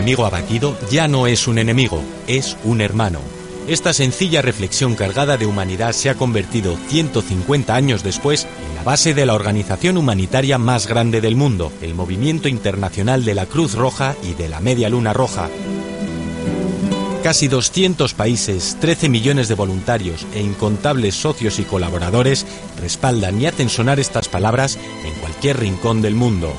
enemigo abatido ya no es un enemigo, es un hermano. Esta sencilla reflexión cargada de humanidad se ha convertido 150 años después en la base de la organización humanitaria más grande del mundo, el Movimiento Internacional de la Cruz Roja y de la Media Luna Roja. Casi 200 países, 13 millones de voluntarios e incontables socios y colaboradores respaldan y hacen sonar estas palabras en cualquier rincón del mundo.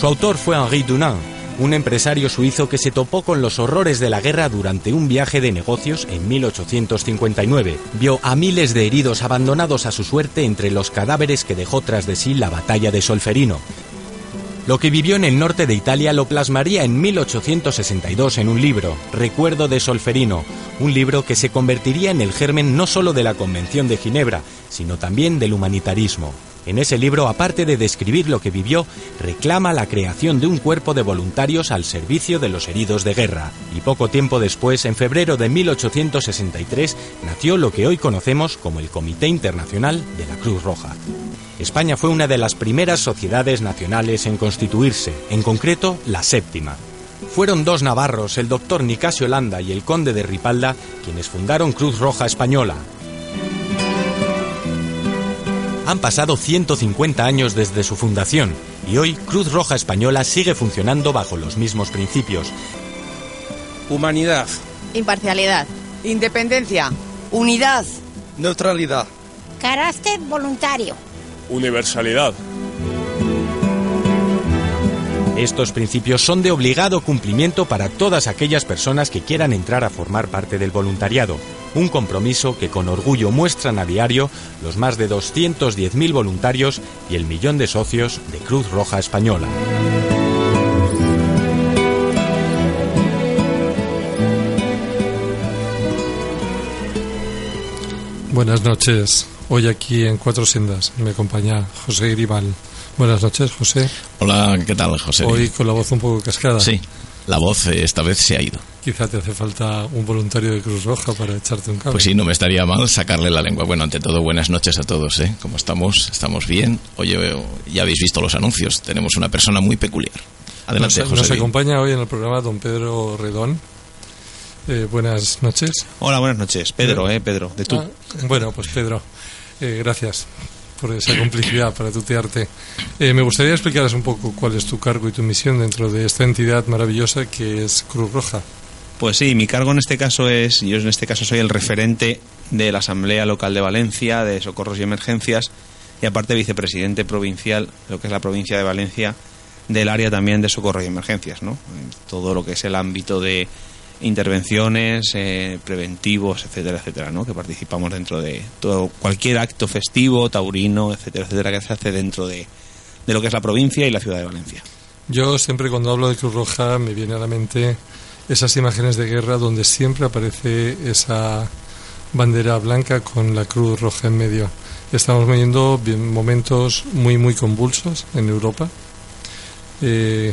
Su autor fue Henri Dunant, un empresario suizo que se topó con los horrores de la guerra durante un viaje de negocios en 1859. Vio a miles de heridos abandonados a su suerte entre los cadáveres que dejó tras de sí la batalla de Solferino. Lo que vivió en el norte de Italia lo plasmaría en 1862 en un libro, Recuerdo de Solferino, un libro que se convertiría en el germen no solo de la Convención de Ginebra, sino también del humanitarismo. En ese libro, aparte de describir lo que vivió, reclama la creación de un cuerpo de voluntarios al servicio de los heridos de guerra. Y poco tiempo después, en febrero de 1863, nació lo que hoy conocemos como el Comité Internacional de la Cruz Roja. España fue una de las primeras sociedades nacionales en constituirse, en concreto la séptima. Fueron dos navarros, el doctor Nicasio Landa y el conde de Ripalda, quienes fundaron Cruz Roja Española, han pasado 150 años desde su fundación y hoy Cruz Roja Española sigue funcionando bajo los mismos principios. Humanidad. Imparcialidad. Independencia. Unidad. Neutralidad. Carácter voluntario. Universalidad. Estos principios son de obligado cumplimiento para todas aquellas personas que quieran entrar a formar parte del voluntariado, un compromiso que con orgullo muestran a diario los más de 210.000 voluntarios y el millón de socios de Cruz Roja Española. Buenas noches. Hoy aquí en Cuatro Sendas me acompaña José Gribal. Buenas noches, José. Hola, ¿qué tal, José? Hoy con la voz un poco cascada. Sí, la voz eh, esta vez se ha ido. Quizá te hace falta un voluntario de Cruz Roja para echarte un cable. Pues sí, no me estaría mal sacarle la lengua. Bueno, ante todo, buenas noches a todos, ¿eh? ¿Cómo estamos? ¿Estamos bien? Oye, ya habéis visto los anuncios. Tenemos una persona muy peculiar. Adelante, nos, José. Nos acompaña hoy en el programa don Pedro Redón. Eh, buenas noches. Hola, buenas noches. Pedro, ¿eh? Pedro, de tú. Ah, bueno, pues Pedro, eh, gracias por esa complicidad para tutearte. Eh, me gustaría explicaros un poco cuál es tu cargo y tu misión dentro de esta entidad maravillosa que es Cruz Roja. Pues sí, mi cargo en este caso es, yo en este caso soy el referente de la Asamblea Local de Valencia de Socorros y Emergencias y aparte vicepresidente provincial, lo que es la provincia de Valencia, del área también de Socorro y Emergencias, ¿no? Todo lo que es el ámbito de intervenciones eh, preventivos, etcétera, etcétera, ¿no? Que participamos dentro de todo cualquier acto festivo, taurino, etcétera, etcétera, que se hace dentro de, de lo que es la provincia y la ciudad de Valencia. Yo siempre cuando hablo de Cruz Roja me viene a la mente esas imágenes de guerra donde siempre aparece esa bandera blanca con la cruz roja en medio. Estamos viviendo momentos muy, muy convulsos en Europa. Eh,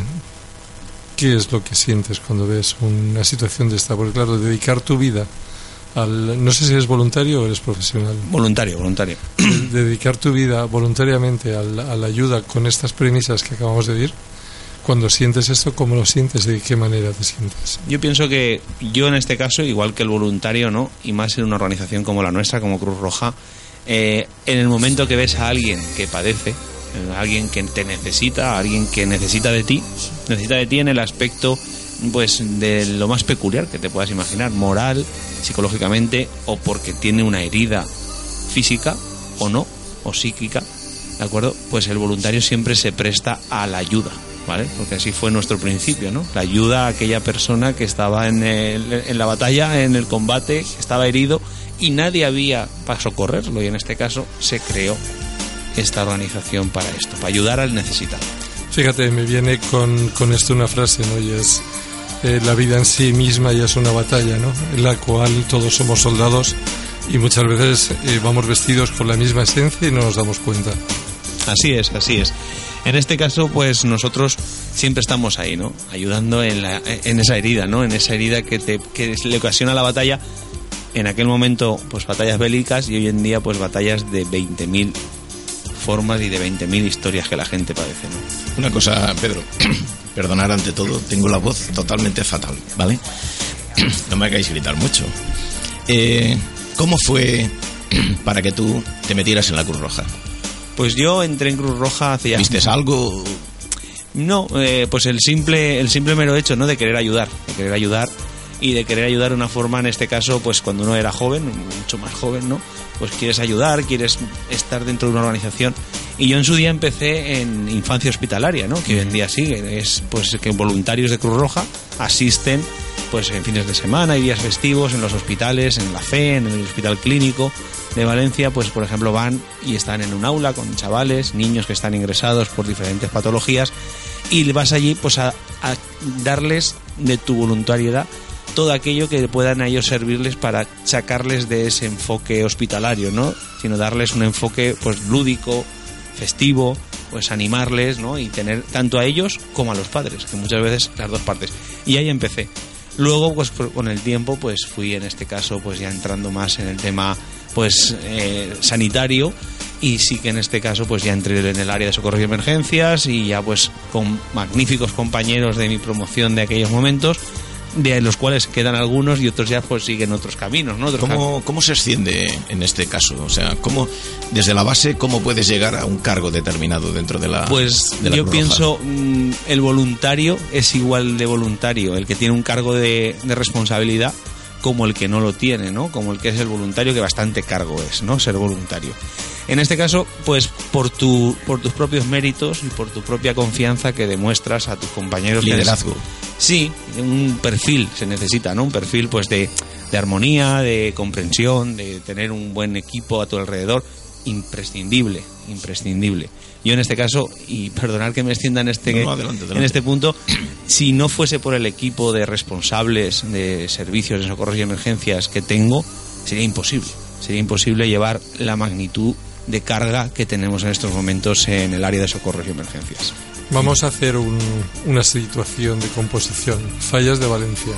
¿Qué es lo que sientes cuando ves una situación de esta? Porque claro, dedicar tu vida al... No sé si eres voluntario o eres profesional. Voluntario, voluntario. Dedicar tu vida voluntariamente a la, a la ayuda con estas premisas que acabamos de decir, cuando sientes esto, ¿cómo lo sientes? ¿De qué manera te sientes? Yo pienso que yo en este caso, igual que el voluntario, ¿no? Y más en una organización como la nuestra, como Cruz Roja, eh, en el momento que ves a alguien que padece, eh, alguien que te necesita, alguien que necesita de ti, necesita de ti en el aspecto pues de lo más peculiar que te puedas imaginar, moral, psicológicamente o porque tiene una herida física o no, o psíquica, ¿de acuerdo? Pues el voluntario siempre se presta a la ayuda, ¿vale? Porque así fue nuestro principio, ¿no? La ayuda a aquella persona que estaba en, el, en la batalla, en el combate, estaba herido y nadie había para socorrerlo y en este caso se creó esta organización para esto, para ayudar al necesitado. Fíjate, me viene con, con esto una frase, ¿no? Y es, eh, la vida en sí misma ya es una batalla, ¿no? En la cual todos somos soldados y muchas veces eh, vamos vestidos con la misma esencia y no nos damos cuenta. Así es, así es. En este caso, pues nosotros siempre estamos ahí, ¿no? Ayudando en, la, en esa herida, ¿no? En esa herida que, te, que le ocasiona la batalla. En aquel momento, pues batallas bélicas y hoy en día, pues batallas de 20.000 formas y de 20.000 historias que la gente padece, ¿no? Una cosa, Pedro. perdonar ante todo, tengo la voz totalmente fatal, ¿vale? No me hagáis gritar mucho. Eh, ¿Cómo fue para que tú te metieras en la Cruz Roja? Pues yo entré en Cruz Roja hace ya... ¿Viste algo? No, eh, pues el simple, el simple mero hecho, ¿no? De querer ayudar, de querer ayudar y de querer ayudar de una forma, en este caso, pues cuando uno era joven, mucho más joven, ¿no? Pues quieres ayudar, quieres estar dentro de una organización. Y yo en su día empecé en infancia hospitalaria, ¿no? Que hoy en día sigue, es pues que voluntarios de Cruz Roja asisten pues en fines de semana y días festivos en los hospitales, en la FE, en el hospital clínico de Valencia, pues por ejemplo van y están en un aula con chavales, niños que están ingresados por diferentes patologías y vas allí pues a, a darles de tu voluntariedad todo aquello que puedan a ellos servirles para sacarles de ese enfoque hospitalario, ¿no? Sino darles un enfoque pues lúdico, festivo, pues animarles, ¿no? Y tener tanto a ellos como a los padres, que muchas veces las dos partes. Y ahí empecé. Luego, pues con el tiempo, pues fui en este caso, pues ya entrando más en el tema, pues eh, sanitario y sí que en este caso, pues ya entré en el área de socorro y emergencias y ya pues con magníficos compañeros de mi promoción de aquellos momentos, de los cuales quedan algunos y otros ya pues siguen otros caminos, ¿no? Otros ¿Cómo, ¿Cómo se asciende en este caso? O sea, ¿cómo, desde la base, cómo puedes llegar a un cargo determinado dentro de la Pues de la yo pienso, mm, el voluntario es igual de voluntario, el que tiene un cargo de, de responsabilidad como el que no lo tiene, ¿no? Como el que es el voluntario, que bastante cargo es, ¿no? Ser voluntario. En este caso, pues por, tu, por tus propios méritos y por tu propia confianza que demuestras a tus compañeros. Liderazgo. Sí, un perfil se necesita, ¿no? Un perfil pues de, de armonía, de comprensión, de tener un buen equipo a tu alrededor. Imprescindible, imprescindible. Yo en este caso, y perdonar que me extienda en este, No, no, adelante, adelante. en este punto, si no fuese por el equipo de responsables de servicios de socorros y emergencias que tengo, sería imposible. Sería imposible llevar la magnitud de carga que tenemos en estos momentos en el área de socorros y emergencias. Vamos a hacer un- una situación de composición. Fallas de Valencia.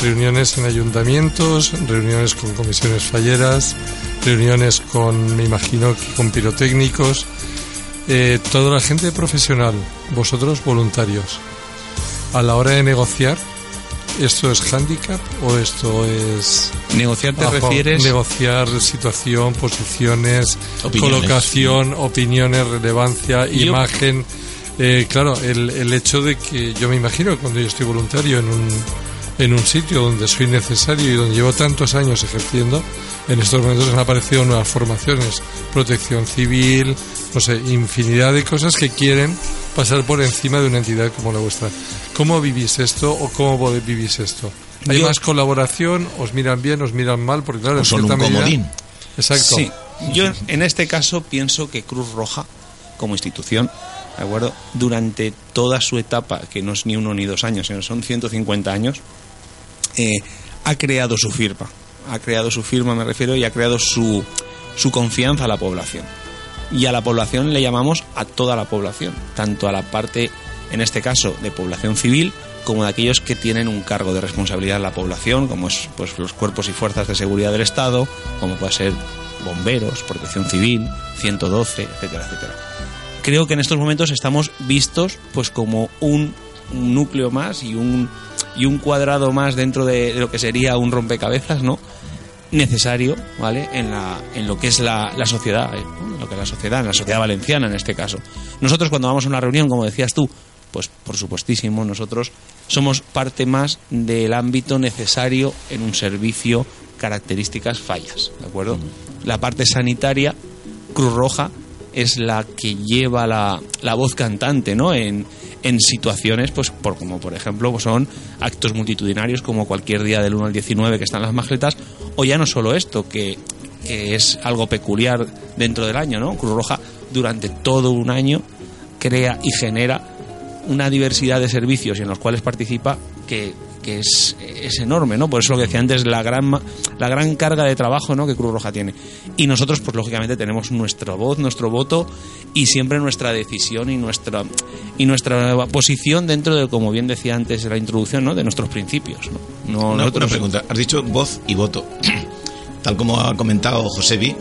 Reuniones en ayuntamientos, reuniones con comisiones falleras, reuniones con, me imagino, con pirotécnicos, eh, toda la gente profesional, vosotros voluntarios. A la hora de negociar, ¿esto es handicap o esto es... Negociar te refieres... Negociar situación, posiciones, Opiniones. colocación, opiniones, relevancia, Yo- imagen. Eh, claro, el, el hecho de que yo me imagino que cuando yo estoy voluntario en un, en un sitio donde soy necesario y donde llevo tantos años ejerciendo, en estos momentos han aparecido nuevas formaciones, protección civil, no sé, infinidad de cosas que quieren pasar por encima de una entidad como la vuestra. ¿Cómo vivís esto o cómo vivís esto? ¿Hay Yo- más colaboración? ¿Os miran bien? ¿Os miran mal? Porque claro, en son cierta un medida- comodín. Exacto. Sí, yo en este caso pienso que Cruz Roja, como institución, ¿de acuerdo? Durante toda su etapa, que no es ni uno ni dos años, sino son 150 años, eh, ha creado su firma. Ha creado su firma, me refiero, y ha creado su, su confianza a la población. Y a la población le llamamos a toda la población, tanto a la parte, en este caso, de población civil, como de aquellos que tienen un cargo de responsabilidad en la población, como es pues, los cuerpos y fuerzas de seguridad del Estado, como puede ser bomberos, protección civil, 112, etcétera, etcétera. Creo que en estos momentos estamos vistos pues como un, un núcleo más y un, y un cuadrado más dentro de, lo que sería un rompecabezas, ¿no? necesario, ¿vale? En, la, en lo que es la, la sociedad, eh, ¿no? En lo que es la sociedad, en la sociedad valenciana en este caso. Nosotros cuando vamos a una reunión, como decías tú, pues por supuestísimo, nosotros somos parte más del ámbito necesario en un servicio características fallas, ¿de acuerdo? La parte sanitaria, Cruz Roja, es la que lleva la, la voz cantante, ¿no? En, en situaciones, pues, por, como por ejemplo, pues, son actos multitudinarios como cualquier día del 1 al 19 que están las magletas, o ya no solo esto, que, que es algo peculiar dentro del año, ¿no? Cruz Roja durante todo un año crea y genera una diversidad de servicios en los cuales participa que, que es, es enorme, ¿no? Por eso lo que decía antes, la gran, la gran carga de trabajo ¿no? que Cruz Roja tiene. Y nosotros, pues lógicamente, tenemos nuestra voz, nuestro voto y siempre nuestra decisión y nuestra, y nuestra posición dentro de, como bien decía antes en la introducción, ¿no? de nuestros principios. ¿no? No, Una, nosotros- una pregunta. Has dicho voz y voto. Tal como ha comentado Josebi,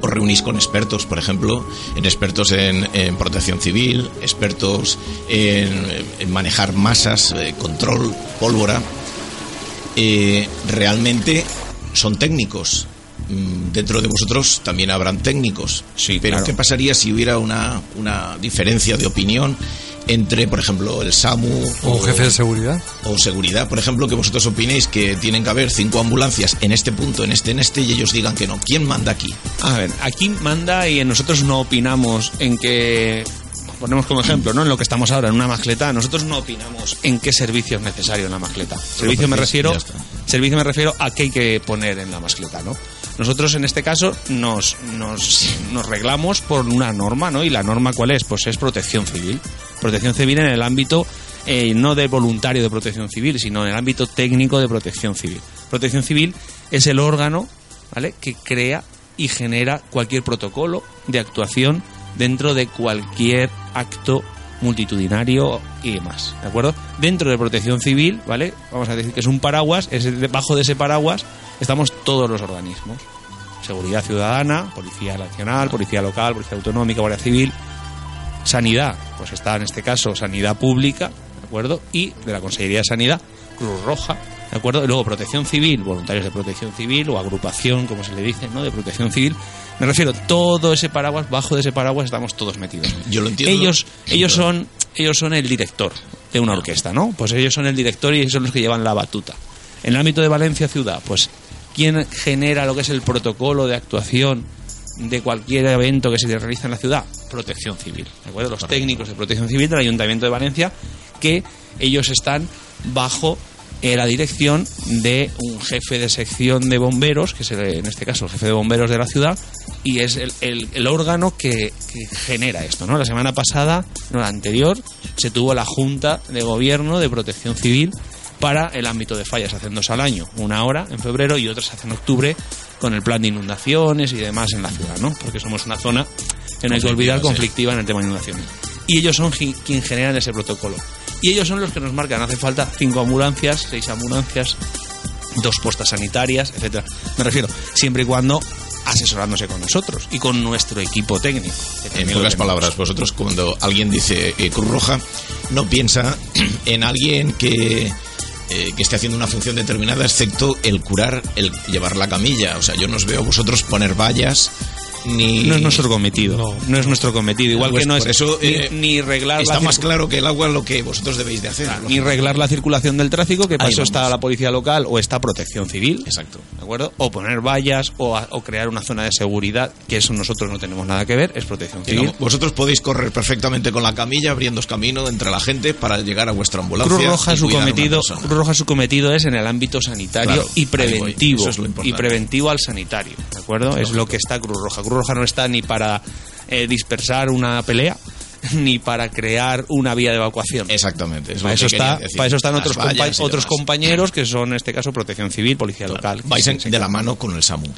os reunís con expertos, por ejemplo, en expertos en, en protección civil, expertos en, en manejar masas, eh, control, pólvora. Eh, realmente son técnicos. Mm, Dentro de vosotros también habrán técnicos. Sí, Pero claro. ¿qué pasaría si hubiera una, una diferencia de opinión entre, por ejemplo, el SAMU O jefe de seguridad. o seguridad, por ejemplo, que vosotros opinéis que tienen que haber cinco ambulancias en este punto, en este, en este, y ellos digan que no. ¿Quién manda aquí? A ver, aquí manda y nosotros no opinamos en que ponemos como ejemplo, ¿no? En lo que estamos ahora en una mascleta, nosotros no opinamos en qué servicio es necesario en la mascleta. Servicio me decís, refiero servicio me refiero a qué hay que poner en la mascleta, ¿no? Nosotros en este caso nos, nos, nos reglamos por una norma, ¿no? Y la norma cuál es? Pues es protección civil. Protección civil en el ámbito eh, no de voluntario de protección civil, sino en el ámbito técnico de protección civil. Protección civil es el órgano, ¿vale? Que crea y genera cualquier protocolo de actuación dentro de cualquier acto multitudinario y demás, ¿de acuerdo? Dentro de protección civil, ¿vale? Vamos a decir que es un paraguas, es debajo de ese paraguas estamos todos los organismos. Seguridad Ciudadana, Policía Nacional, Policía Local, Policía Autonómica, Guardia Civil, Sanidad, pues está en este caso Sanidad Pública, ¿de acuerdo? Y de la Consejería de Sanidad, Cruz Roja, ¿de acuerdo? Y luego Protección Civil, voluntarios de Protección Civil o agrupación, como se le dice, ¿no? De Protección Civil. Me refiero, todo ese paraguas, bajo de ese paraguas estamos todos metidos. Yo lo entiendo. Ellos, ellos son, ellos son el director de una orquesta, ¿no? Pues ellos son el director y ellos son los que llevan la batuta. En el ámbito de Valencia ciudad, pues quién genera lo que es el protocolo de actuación de cualquier evento que se realiza en la ciudad, Protección Civil, ¿de acuerdo? Los técnicos de Protección Civil del Ayuntamiento de Valencia que ellos están bajo eh, la dirección de un jefe de sección de bomberos, que es el- en este caso el jefe de bomberos de la ciudad, y es el, el- el órgano que, que genera esto. ¿no? La semana pasada, no la anterior, se tuvo la Junta de Gobierno de Protección Civil para el ámbito de fallas, hacen dos al año, una hora en febrero y otra se hace en octubre con el plan de inundaciones y demás en la ciudad, ¿no? porque somos una zona que no hay que olvidar conflictiva en el tema de inundaciones. Y ellos son gi- quien generan ese protocolo. Y ellos son los que nos marcan, hace falta cinco ambulancias, seis ambulancias, dos postas sanitarias, etcétera. Me refiero, siempre y cuando asesorándose con nosotros y con nuestro equipo técnico. En pocas palabras, vosotros cuando alguien dice eh, Cruz Roja, no piensa en alguien que, eh, que esté haciendo una función determinada, excepto el curar, el llevar la camilla. O sea, yo no os veo vosotros poner vallas ni... No es nuestro cometido. No, No. es nuestro cometido. Igual Pues que no es eso, ni, eh, ni reglar Está la más claro que el agua lo que vosotros debéis de hacer. ni reglar la circulación del tráfico, que para eso está la policía local o está protección civil. Exacto. ¿De acuerdo? O poner vallas o, a- o crear una zona de seguridad, que eso nosotros no tenemos nada que ver, es protección civil. Digamos, vosotros podéis correr perfectamente con la camilla, abriendo camino entre la gente para llegar a vuestra ambulancia. Cruz Roja, su cometido. Cruz Roja su cometido es en el ámbito sanitario Claro, y voy. preventivo. Eso es lo importante. y preventivo al sanitario, ¿de acuerdo? Es lo que está Cruz Roja. Cruz Roja no está ni para eh, dispersar una pelea ni para crear una vía de evacuación. Exactamente. para eso está, decir. para eso están otros compa- compañeros que son en este caso Protección Civil, Policía Claro. Local. Vais en- de la mano con el SAMU.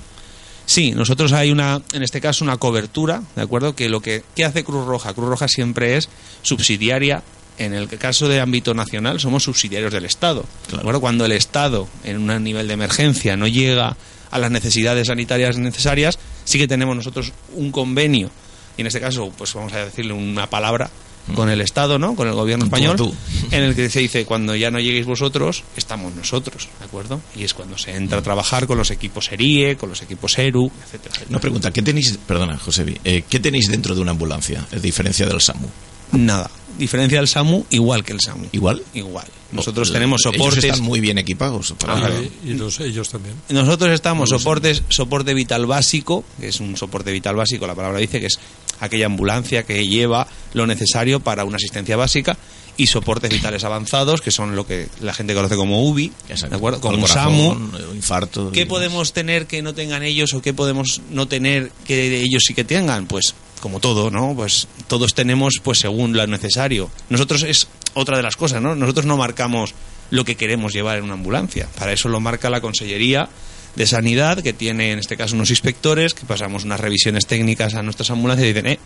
Sí, nosotros hay una, en este caso, una cobertura, ¿de acuerdo? Que lo que ¿qué hace Cruz Roja, Cruz Roja siempre es subsidiaria. En el caso de ámbito nacional, somos subsidiarios del Estado. ¿de acuerdo? Cuando el Estado, en un nivel de emergencia, no llega a las necesidades sanitarias necesarias, sí que tenemos nosotros un convenio, y en este caso, pues vamos a decirle una palabra con el Estado, ¿no? Con el gobierno español, tú. en el que se dice cuando ya no lleguéis vosotros, estamos nosotros, ¿de acuerdo? Y es cuando se entra a trabajar con los equipos ERIE, con los equipos ERU, etcétera. Una pregunta, ¿qué tenéis, perdona, Josebi, eh, ¿qué tenéis dentro de una ambulancia, a diferencia del SAMU? Nada. Diferencia del SAMU, igual que el SAMU. ¿Igual? Igual. Nosotros O- tenemos ellos soportes. están muy bien equipados. para- Ah, Y, y los, ellos también. Nosotros estamos soportes, soporte vital básico, que es un soporte vital básico, la palabra dice que es aquella ambulancia que lleva lo necesario para una asistencia básica y soportes vitales avanzados, que son lo que la gente conoce como UBI, Exacto. ¿de acuerdo? Como corazón, SAMU. eh, infarto. ¿Qué podemos tener que no tengan ellos o qué podemos no tener que ellos sí que tengan? Pues como todo, ¿no? Pues todos tenemos pues según lo necesario. Nosotros es otra de las cosas, ¿no? Nosotros no marcamos lo que queremos llevar en una ambulancia. Para eso lo marca la Consellería de Sanidad, que tiene en este caso unos inspectores, que pasamos unas revisiones técnicas a nuestras ambulancias y dicen, eh,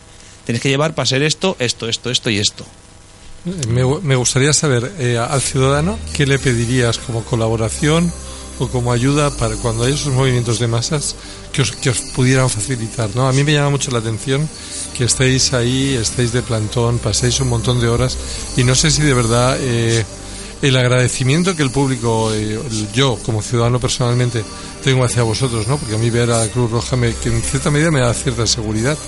tenéis que llevar para ser esto, esto, esto, esto y esto. Me, me gustaría saber eh, al ciudadano qué le pedirías como colaboración o como ayuda para cuando hay esos movimientos de masas que os, que os pudieran facilitar. ¿no? A mí me llama mucho la atención que estéis ahí, estéis de plantón, paséis un montón de horas y no sé si de verdad eh, el agradecimiento que el público, eh, yo como ciudadano personalmente, tengo hacia vosotros, ¿no? porque a mí ver a la Cruz Roja me, que en cierta medida me da cierta seguridad.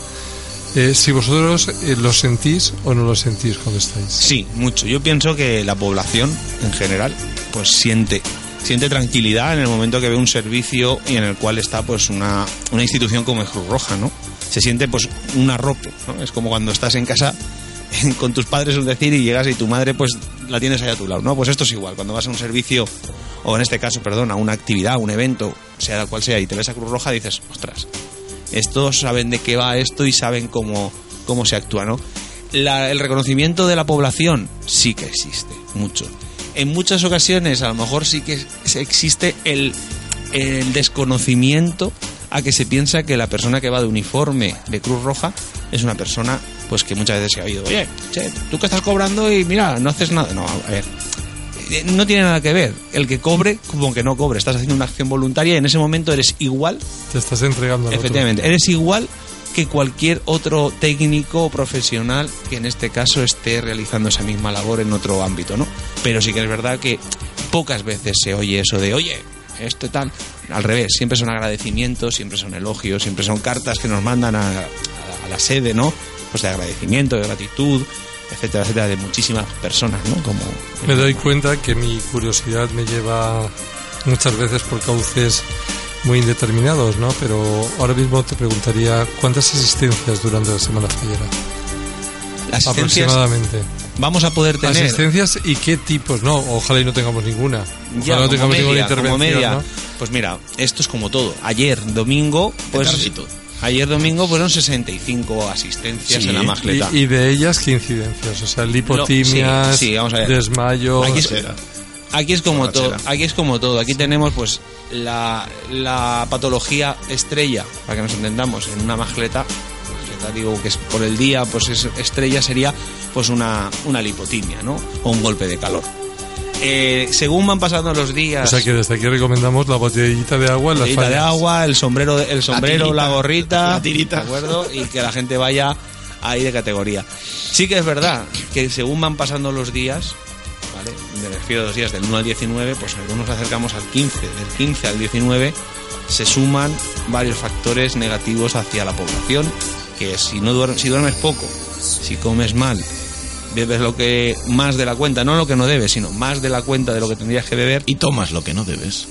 Eh, si vosotros eh, lo sentís o no lo sentís cuando estáis. Sí, mucho. Yo pienso que la población en general pues siente siente tranquilidad en el momento que ve un servicio y en el cual está pues una, una institución como Cruz Roja, ¿no? Se siente pues un arrope, ¿no? Es como cuando estás en casa con tus padres, es decir, y llegas y tu madre pues la tienes ahí a tu lado, ¿no? Pues esto es igual, cuando vas a un servicio, o en este caso, perdón, a una actividad, un evento, sea cual sea, y te ves a Cruz Roja, dices, ostras, estos saben de qué va esto y saben cómo, cómo se actúa, ¿no? La- el reconocimiento de la población sí que existe, mucho. En muchas ocasiones, a lo mejor sí que existe el, el desconocimiento a que se piensa que la persona que va de uniforme de Cruz Roja es una persona pues que muchas veces se ha oído, oye, che, tú que estás cobrando y mira, no haces nada. No, a ver, eh, no tiene nada que ver. El que cobre como que no cobre. Estás haciendo una acción voluntaria y en ese momento eres igual Te estás entregando al otro. Efectivamente, eres igual que cualquier otro técnico o profesional que en este caso esté realizando esa misma labor en otro ámbito, ¿no? Pero sí que es verdad que pocas veces se oye eso de, oye, este tal. Al revés, siempre son agradecimientos, siempre son elogios, siempre son cartas que nos mandan a, a- a la sede, ¿no? Pues de agradecimiento, de gratitud, etcétera, etcétera, de muchísimas personas, ¿no? Como Me doy cuenta que mi curiosidad me lleva muchas veces por cauces muy indeterminados, ¿no? Pero ahora mismo te preguntaría cuántas asistencias durante la semana fallera. Asistencias Aproximadamente. vamos a poder tener Asistencias y qué tipos, no, ojalá y no tengamos ninguna. Ojalá Ya, no como tengamos ninguna media, intervención, media. ¿no? Pues mira, esto es como todo. Ayer, domingo, pues... Ayer domingo fueron 65 asistencias Sí, en la magleta. Y, y de ellas qué incidencias, o sea, lipotimias, sí, sí, vamos a ver. desmayos. Aquí es- Borrachera. Aquí es como todo, aquí es como todo. Aquí tenemos pues la, la patología estrella, para que nos entendamos, en una magleta, digo que es por el día, pues es estrella sería pues una, una lipotimia, ¿no? O un golpe de calor. Eh, según van pasando los días, O sea que desde aquí recomendamos la botellita de agua las botellita de agua, el sombrero, el sombrero, tirita, la gorrita, la tirita. ¿de acuerdo? Y que la gente vaya ahí de categoría. Sí que es verdad que según van pasando los días, ¿vale? Me refiero a los días del 1 al 19, pues algunos nos acercamos al 15, del 15 al 19 se suman varios factores negativos hacia la población, que si no duermes, si duermes poco, si comes mal, bebes lo que más de la cuenta, no lo que no debes, sino más de la cuenta de lo que tendrías que beber, Y tomas lo que no debes.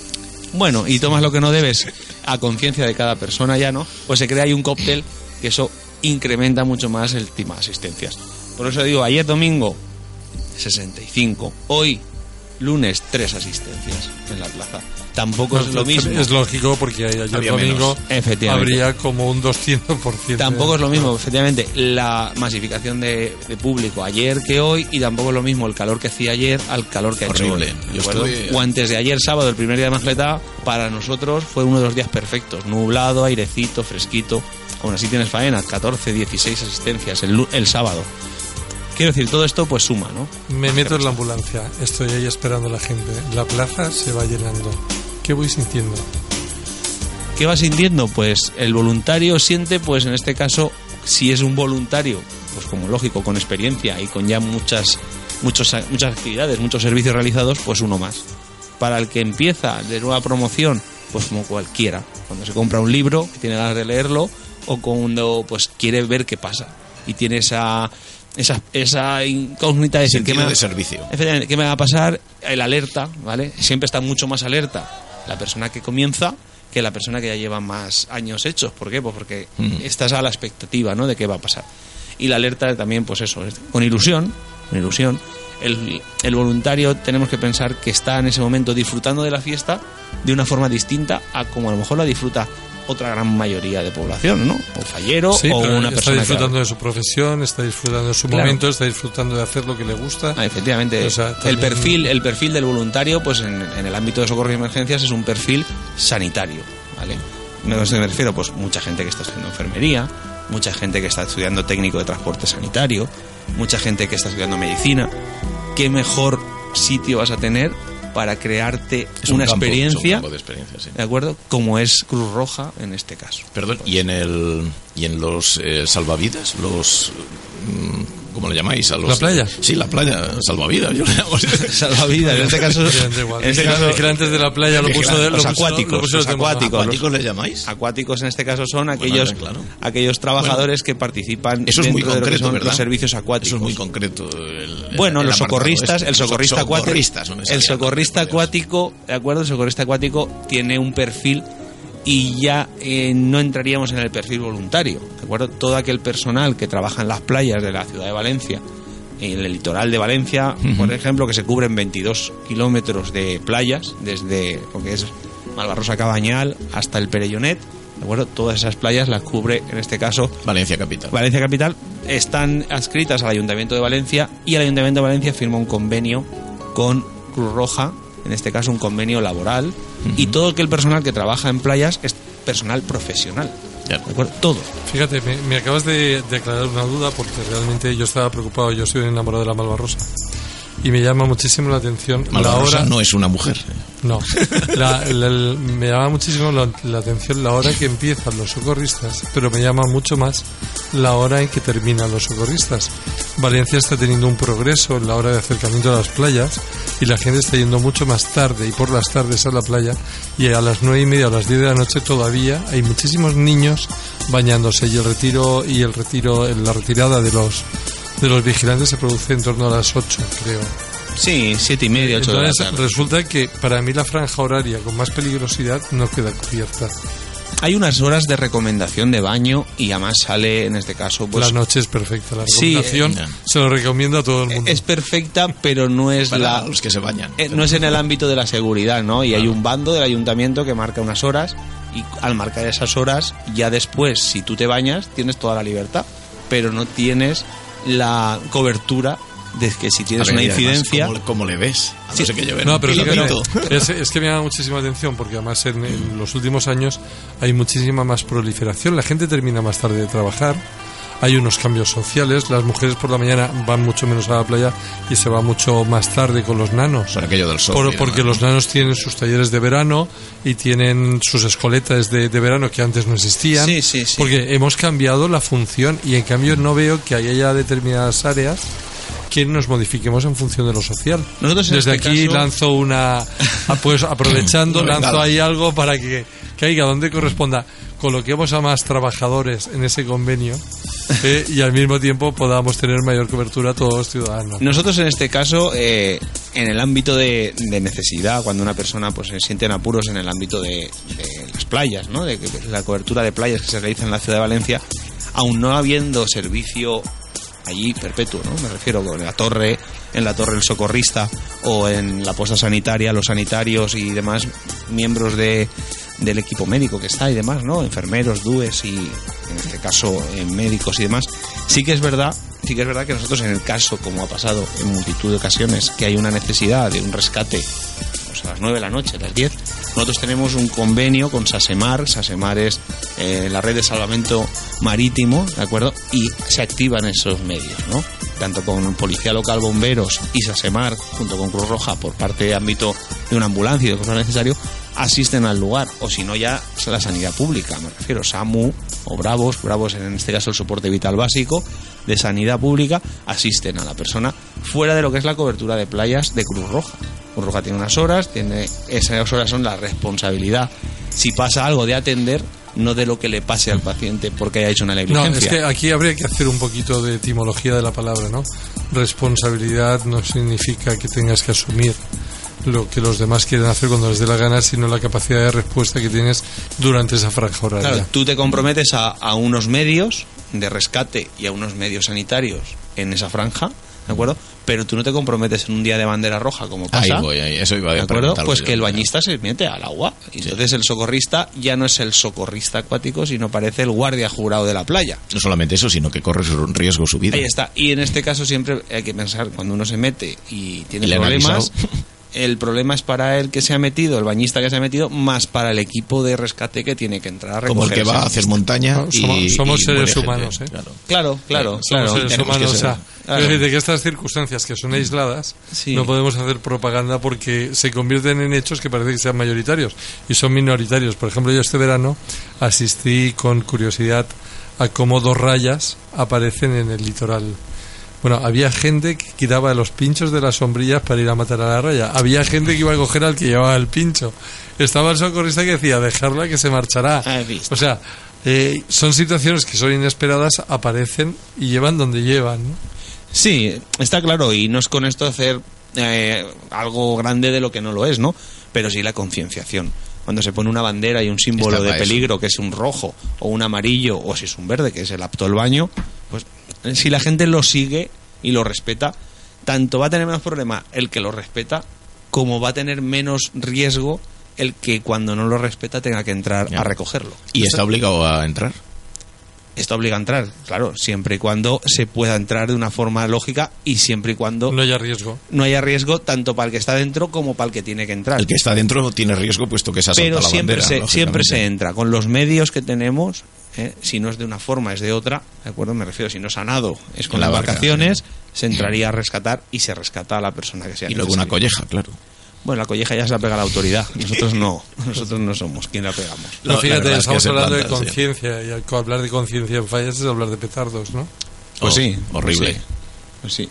bueno, y tomas lo que no debes a conciencia de cada persona ya, ¿no? Pues se crea ahí un cóctel que eso incrementa mucho más el tema de asistencias. Por eso digo, ayer domingo 65, hoy lunes 3 asistencias en la plaza. Tampoco es lo mismo. Es lógico porque ayer Había domingo menos. Efectivamente. habría como un 200%. Tampoco es lo mismo, efectivamente, la masificación de, de público ayer que hoy y tampoco es lo mismo el calor que hacía ayer al calor que ha hecho hoy. Horrible. ¿de Yo estuve- O antes de ayer, sábado, el primer día de Mangleta, para nosotros fue uno de los días perfectos. Nublado, airecito, fresquito. Aún así tienes faena, 14, 16 asistencias el, el sábado. Quiero decir, todo esto pues suma, ¿no? Me meto en la ambulancia, estoy ahí esperando a la gente. La plaza se va llenando. ¿Qué voy sintiendo? ¿Qué va sintiendo? Pues el voluntario siente, pues en este caso, si es un voluntario, pues como lógico, con experiencia y con ya muchas, muchos, muchas actividades, muchos servicios realizados, pues uno más. Para el que empieza de nueva promoción, pues como cualquiera, cuando se compra un libro, que tiene ganas de leerlo, o cuando pues quiere ver qué pasa y tiene esa esa, esa incógnita de decir Sentido ¿qué me, de servicio. ¿qué me va a pasar? El alerta, ¿vale? Siempre está mucho más alerta la persona que comienza que la persona que ya lleva más años hechos. ¿Por qué? Pues porque estás a la expectativa, ¿no? De qué va a pasar. Y la alerta también, pues eso, es con ilusión, con ilusión. El, el voluntario tenemos que pensar que está en ese momento disfrutando de la fiesta de una forma distinta a como a lo mejor la disfruta otra gran mayoría de población, ¿no? O fallero Sí, o una está persona que- disfrutando de su profesión, está disfrutando de su Claro. momento, está disfrutando de hacer lo que le gusta. Ah, efectivamente. O sea, el perfil, el perfil del voluntario, pues en, en el ámbito de socorro y emergencias es un perfil sanitario, ¿vale? No sé, me refiero, pues mucha gente que está estudiando enfermería, mucha gente que está estudiando técnico de transporte sanitario, mucha gente que está estudiando medicina. ¿Qué mejor sitio vas a tener para crearte Es un una campo, es un experiencia, de experiencia, sí. ¿de acuerdo? Como es Cruz Roja en este caso. Perdón, y en el y en los eh, salvavidas, los ¿cómo le llamáis? A los, ¿La playa? Sí, la playa, salvavidas, yo le llamo. Salvavidas, en este caso, en este caso es que antes de la playa lo puso de los lo puso- acuáticos, lo puso los acuáticos. ¿Acuáticos le llamáis? Acuáticos en este caso son aquellos, claro. aquellos trabajadores que participan Eso es muy dentro de lo que concreto, son ¿verdad? los servicios acuáticos. Eso es muy concreto. el- Bueno, el los socorristas, este. el socorrista acuático, el socorrista acuático, de acuerdo, el socorrista acuático tiene un perfil y ya eh, no entraríamos en el perfil voluntario, de acuerdo. Todo aquel personal que trabaja en las playas de la ciudad de Valencia, en el litoral de Valencia, por ejemplo, que se cubren 22 kilómetros de playas desde lo que es Malvarrosa Cabañal hasta el Perellonet, de acuerdo. Todas esas playas las cubre, en este caso, Valencia Capital. Valencia Capital están adscritas al Ayuntamiento de Valencia y el Ayuntamiento de Valencia firma un convenio con Cruz Roja, en este caso un convenio laboral, y todo aquel personal que trabaja en playas es personal profesional. Ya. ¿De acuerdo? Todo. Fíjate, me, me acabas de, de aclarar una duda porque realmente yo estaba preocupado, yo soy enamorado de la Malvarrosa y me llama muchísimo la atención la Malvarrosa hora no es una mujer. no la- la- el- me llama muchísimo la, la atención la hora que empiezan los socorristas pero me llama mucho más la hora en que terminan los socorristas Valencia está teniendo un progreso en la hora de acercamiento a las playas y la gente está yendo mucho más tarde y por las tardes a la playa y a las nueve y media o las diez de la noche todavía hay muchísimos niños bañándose y el retiro y el retiro la retirada de los de los vigilantes se produce en torno a las 8 creo Sí, siete y media, ocho de la entonces tarde. resulta que para mí la franja horaria con más peligrosidad no queda cubierta. Hay unas horas de recomendación de baño y además sale, en este caso, pues... la noche es perfecta. La Sí, recomendación eh, se lo recomiendo a todo el mundo. Es perfecta, pero no es Para la... los que se bañan. Eh, no es en el ámbito de la seguridad, ¿no? Y hay un bando del ayuntamiento que marca unas horas y al marcar esas horas, ya después, si tú te bañas, tienes toda la libertad, pero no tienes la cobertura de que si tienes ver, una y además, incidencia... ¿cómo, cómo le ves? A no ser que lleven no, un pero es, es que me llama muchísima atención porque además en, en los últimos años hay muchísima más proliferación. La gente termina más tarde de trabajar. Hay unos cambios sociales. Las mujeres por la mañana van mucho menos a la playa y se va mucho más tarde con los nanos. Por aquello del sol. Por- porque ¿no? los nanos tienen sus talleres de verano y tienen sus escoletas de, de verano que antes no existían. Sí, sí, sí. Porque hemos cambiado la función y en cambio no veo que haya determinadas áreas que nos modifiquemos en función de lo social. Nosotros Desde este aquí caso- lanzo una, ah, pues aprovechando, Una lanzo ahí algo para que caiga donde corresponda. Coloquemos a más trabajadores en ese convenio y al mismo tiempo podamos tener mayor cobertura a todos los ciudadanos. Nosotros en este caso, eh, en el ámbito de, necesidad, cuando una persona pues se siente en apuros en el ámbito de, las playas, ¿no? de la cobertura de playas que se realiza en la ciudad de Valencia, aún no habiendo servicio allí perpetuo, ¿no? Me refiero en la torre, en la torre el socorrista o en la posta sanitaria, los sanitarios y demás miembros de, del equipo médico que está y demás, ¿no? Enfermeros, DUES y en este caso eh, médicos y demás. Sí que es verdad, sí que es verdad que nosotros en el caso, como ha pasado en multitud de ocasiones, que hay una necesidad de un rescate pues, a las 9 de la noche, a las 10, nosotros tenemos un convenio con Sasemar, Sasemar es eh, la red de salvamento marítimo, ¿de acuerdo? Y se activan esos medios, ¿no? Tanto con Policía Local, Bomberos y Sasemar, junto con Cruz Roja, por parte de ámbito de una ambulancia y de cosas necesario, asisten al lugar, o si no ya es la sanidad pública, me refiero, SAMU o Bravos, Bravos en este caso el soporte vital básico de sanidad pública, asisten a la persona fuera de lo que es la cobertura de playas de Cruz Roja. Cruz Roja tiene unas horas, tiene esas horas son la responsabilidad. Si pasa algo de atender, no de lo que le pase al paciente porque haya hecho una No, negligencia. es que aquí habría que hacer un poquito de etimología de la palabra, ¿no? Responsabilidad no significa que tengas que asumir lo que los demás quieren hacer cuando les dé la gana, sino la capacidad de respuesta que tienes durante esa franja horaria. Claro, tú te comprometes a, a unos medios de rescate y a unos medios sanitarios en esa franja, ¿de acuerdo? Pero tú no te comprometes en un día de bandera roja como Ahí pasa. voy, ahí, eso iba a ¿De acuerdo? Pues yo. que el bañista se mete al agua. Y Entonces el socorrista ya no es el socorrista acuático, sino parece el guardia jurado de la playa. No solamente eso, sino que corre su riesgo su vida. Ahí está. Y en este caso siempre hay que pensar, cuando uno se mete y tiene Y problemas. El problema es para el que se ha metido, el bañista que se ha metido, más para el equipo de rescate que tiene que entrar a recoger Como el que va a hacer montaña. Y- somos- somos y seres humanos, gente, ¿eh? claro. Claro, claro, Somos claro. seres tenemos que humanos, o ser- sea, claro. es decir, de que estas circunstancias que son aisladas Sí. no podemos hacer propaganda porque se convierten en hechos que parece que sean mayoritarios y son minoritarios. Por ejemplo, yo este verano asistí con curiosidad a cómo dos rayas aparecen en el litoral. Bueno, había gente que quitaba los pinchos de las sombrillas para ir a matar a la raya. Había gente que iba a coger al que llevaba el pincho. Estaba el socorrista que decía, dejarla que se marchará. Ah. O sea, eh, son situaciones que son inesperadas, aparecen y llevan donde llevan. ¿no? Sí, está claro, y no es con esto hacer eh, algo grande de lo que no lo es, ¿no? Pero sí la concienciación. Cuando se pone una bandera y un símbolo de eso. peligro, que es un rojo, o un amarillo, o si es un verde, que es el apto al baño, si la gente lo sigue y lo respeta, tanto va a tener menos problema el que lo respeta, como va a tener menos riesgo el que cuando no lo respeta tenga que entrar Ya. a recogerlo. Y está obligado a entrar. Esto obliga a entrar, claro, siempre y cuando se pueda entrar de una forma lógica y siempre y cuando No haya riesgo. no haya riesgo tanto para el que está dentro como para el que tiene que entrar. El que está dentro tiene riesgo puesto que se ha Pero la siempre, bandera. se, siempre se lógicamente. entra. Con los medios que tenemos, ¿eh? si no es de una forma, es de otra, ¿de acuerdo? Me refiero, si no es a nado, es con la las barca, vacaciones, se entraría a rescatar y se rescata a la persona que sea Y luego una colleja, claro. Bueno, la colleja ya se la pega la autoridad. Nosotros no. Nosotros no somos quien la pegamos. No, No, la fíjate, verdad es que estamos hablando de sí. conciencia y al hablar de conciencia en fallas es hablar de petardos, ¿no? Pues Oh, sí. horrible. Pues sí. Pues sí.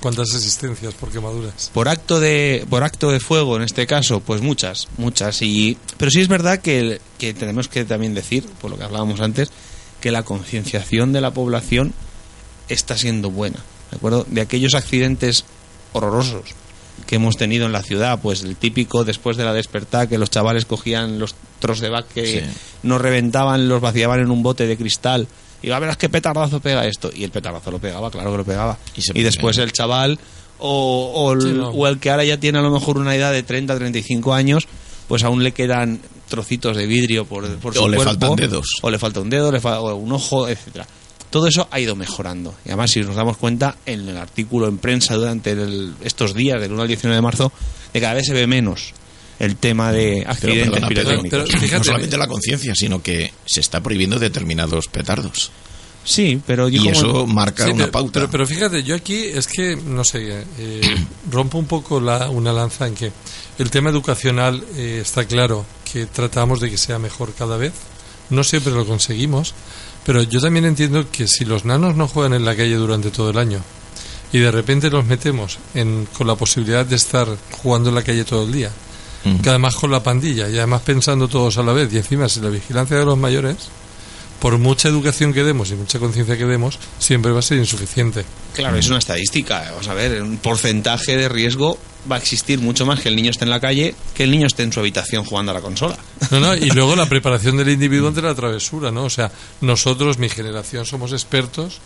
¿Cuántas existencias por quemaduras? Por acto de por acto de fuego en este caso, pues muchas, muchas y pero sí es verdad que, que tenemos que también decir, por lo que hablábamos antes, que la concienciación de la población está siendo buena, ¿de acuerdo? De aquellos accidentes horrorosos que hemos tenido en la ciudad, pues el típico después de la despertar que los chavales cogían los tros de back que Sí. no reventaban, los vaciaban en un bote de cristal y va a verás qué petardazo pega esto y el petardazo lo pegaba, claro que lo pegaba. Y se Y, después el chaval o, o el, Sí, no. o el que ahora ya tiene a lo mejor una edad de 30, 35 años, pues aún le quedan trocitos de vidrio por, por su O le cuerpo, faltan dedos. O le falta un dedo, le falta un ojo, etcétera. Todo eso ha ido mejorando. Y además, si nos damos cuenta, en el artículo en prensa durante el- estos días, del 1 al 19 de marzo, de cada vez se ve menos el tema de Pero, accidentes perdona, Pedro, pirotécnicos. pero fíjate- no solamente la conciencia, sino que se está prohibiendo determinados petardos. Sí, pero yo Y como- eso marca Sí, una pero, pauta. Pero, pero fíjate, yo aquí es que, no sé, eh, rompo un poco la, una lanza en que el tema educacional eh, está claro que tratamos de que sea mejor cada vez. No siempre lo conseguimos, pero yo también entiendo que si los nanos no juegan en la calle durante todo el año y de repente los metemos en, con la posibilidad de estar jugando en la calle todo el día. Que además con la pandilla y además pensando todos a la vez y encima si la vigilancia de los mayores, por mucha educación que demos y mucha conciencia que demos, siempre va a ser insuficiente. Claro, es una estadística. Vamos a ver, un porcentaje de riesgo va a existir mucho más que el niño esté en la calle que el niño esté en su habitación jugando a la consola. No, no, y luego la preparación del individuo ante la travesura, ¿no? O sea, nosotros, mi generación, somos expertos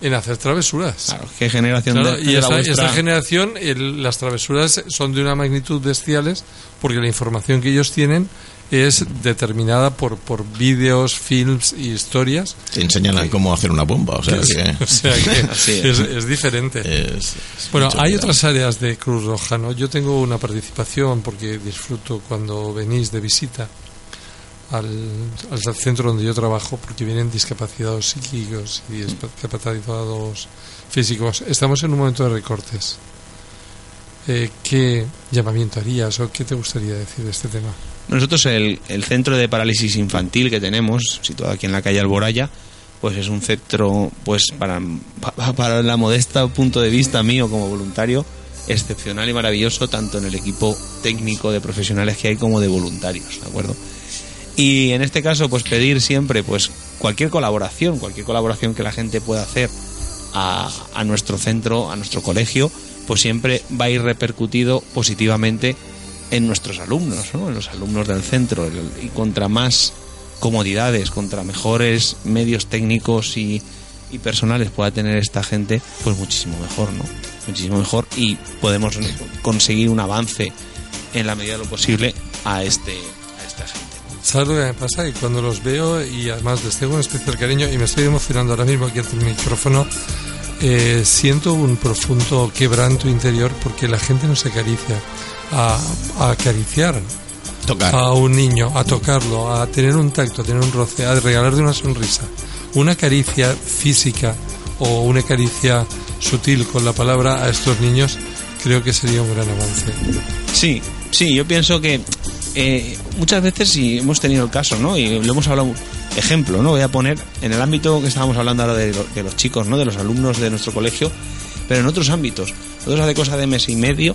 en hacer travesuras. Claro, qué generación Claro, de, y de la esta, esta generación, el- las travesuras son de una magnitud bestiales porque la información que ellos tienen es determinada por, por vídeos, films y historias. Te enseñan cómo hacer una bomba, o sea que O sea que es, diferente. es- es Bueno, hay otras áreas de Cruz Roja, ¿no? Yo tengo una participación porque disfruto cuando venís de visita al, al centro donde yo trabajo porque vienen discapacitados psíquicos y discapacitados físicos. Estamos en un momento de recortes. Eh, ¿Qué llamamiento harías o qué te gustaría decir de este tema? Nosotros el, el centro de parálisis infantil que tenemos, situado aquí en la calle Alboraya, pues es un centro, pues para, pa- para la modesta punto de vista mío como voluntario, excepcional y maravilloso, tanto en el equipo técnico de profesionales que hay como de voluntarios, ¿de acuerdo? Y en este caso, pues pedir siempre, pues cualquier colaboración, cualquier colaboración que la gente pueda hacer a, a nuestro centro, a nuestro colegio, pues siempre va a ir repercutido positivamente en nuestros alumnos, ¿no? en los alumnos del centro. Y contra más comodidades, contra mejores medios técnicos y, y personales pueda tener esta gente, pues muchísimo mejor, ¿no? Muchísimo mejor y podemos conseguir un avance en la medida de lo posible a este a esta gente. ¿Sabes lo que me pasa? Que cuando los veo y además les tengo un especial cariño y me estoy emocionando ahora mismo aquí ante el micrófono, eh, siento un profundo quebranto interior porque la gente no se acaricia. a, a acariciar Tocar. a un niño, a tocarlo, a tener un tacto, a tener un roce, a regalarle una sonrisa, una caricia física o una caricia sutil con la palabra a estos niños, creo que sería un gran avance. Sí, sí, yo pienso que eh, muchas veces si hemos tenido el caso, ¿no? Y lo hemos hablado, ejemplo, ¿no? Voy a poner en el ámbito que estábamos hablando ahora de, lo- de los chicos, ¿no? De los alumnos de nuestro colegio, pero en otros ámbitos. Nosotros hace cosa de mes y medio,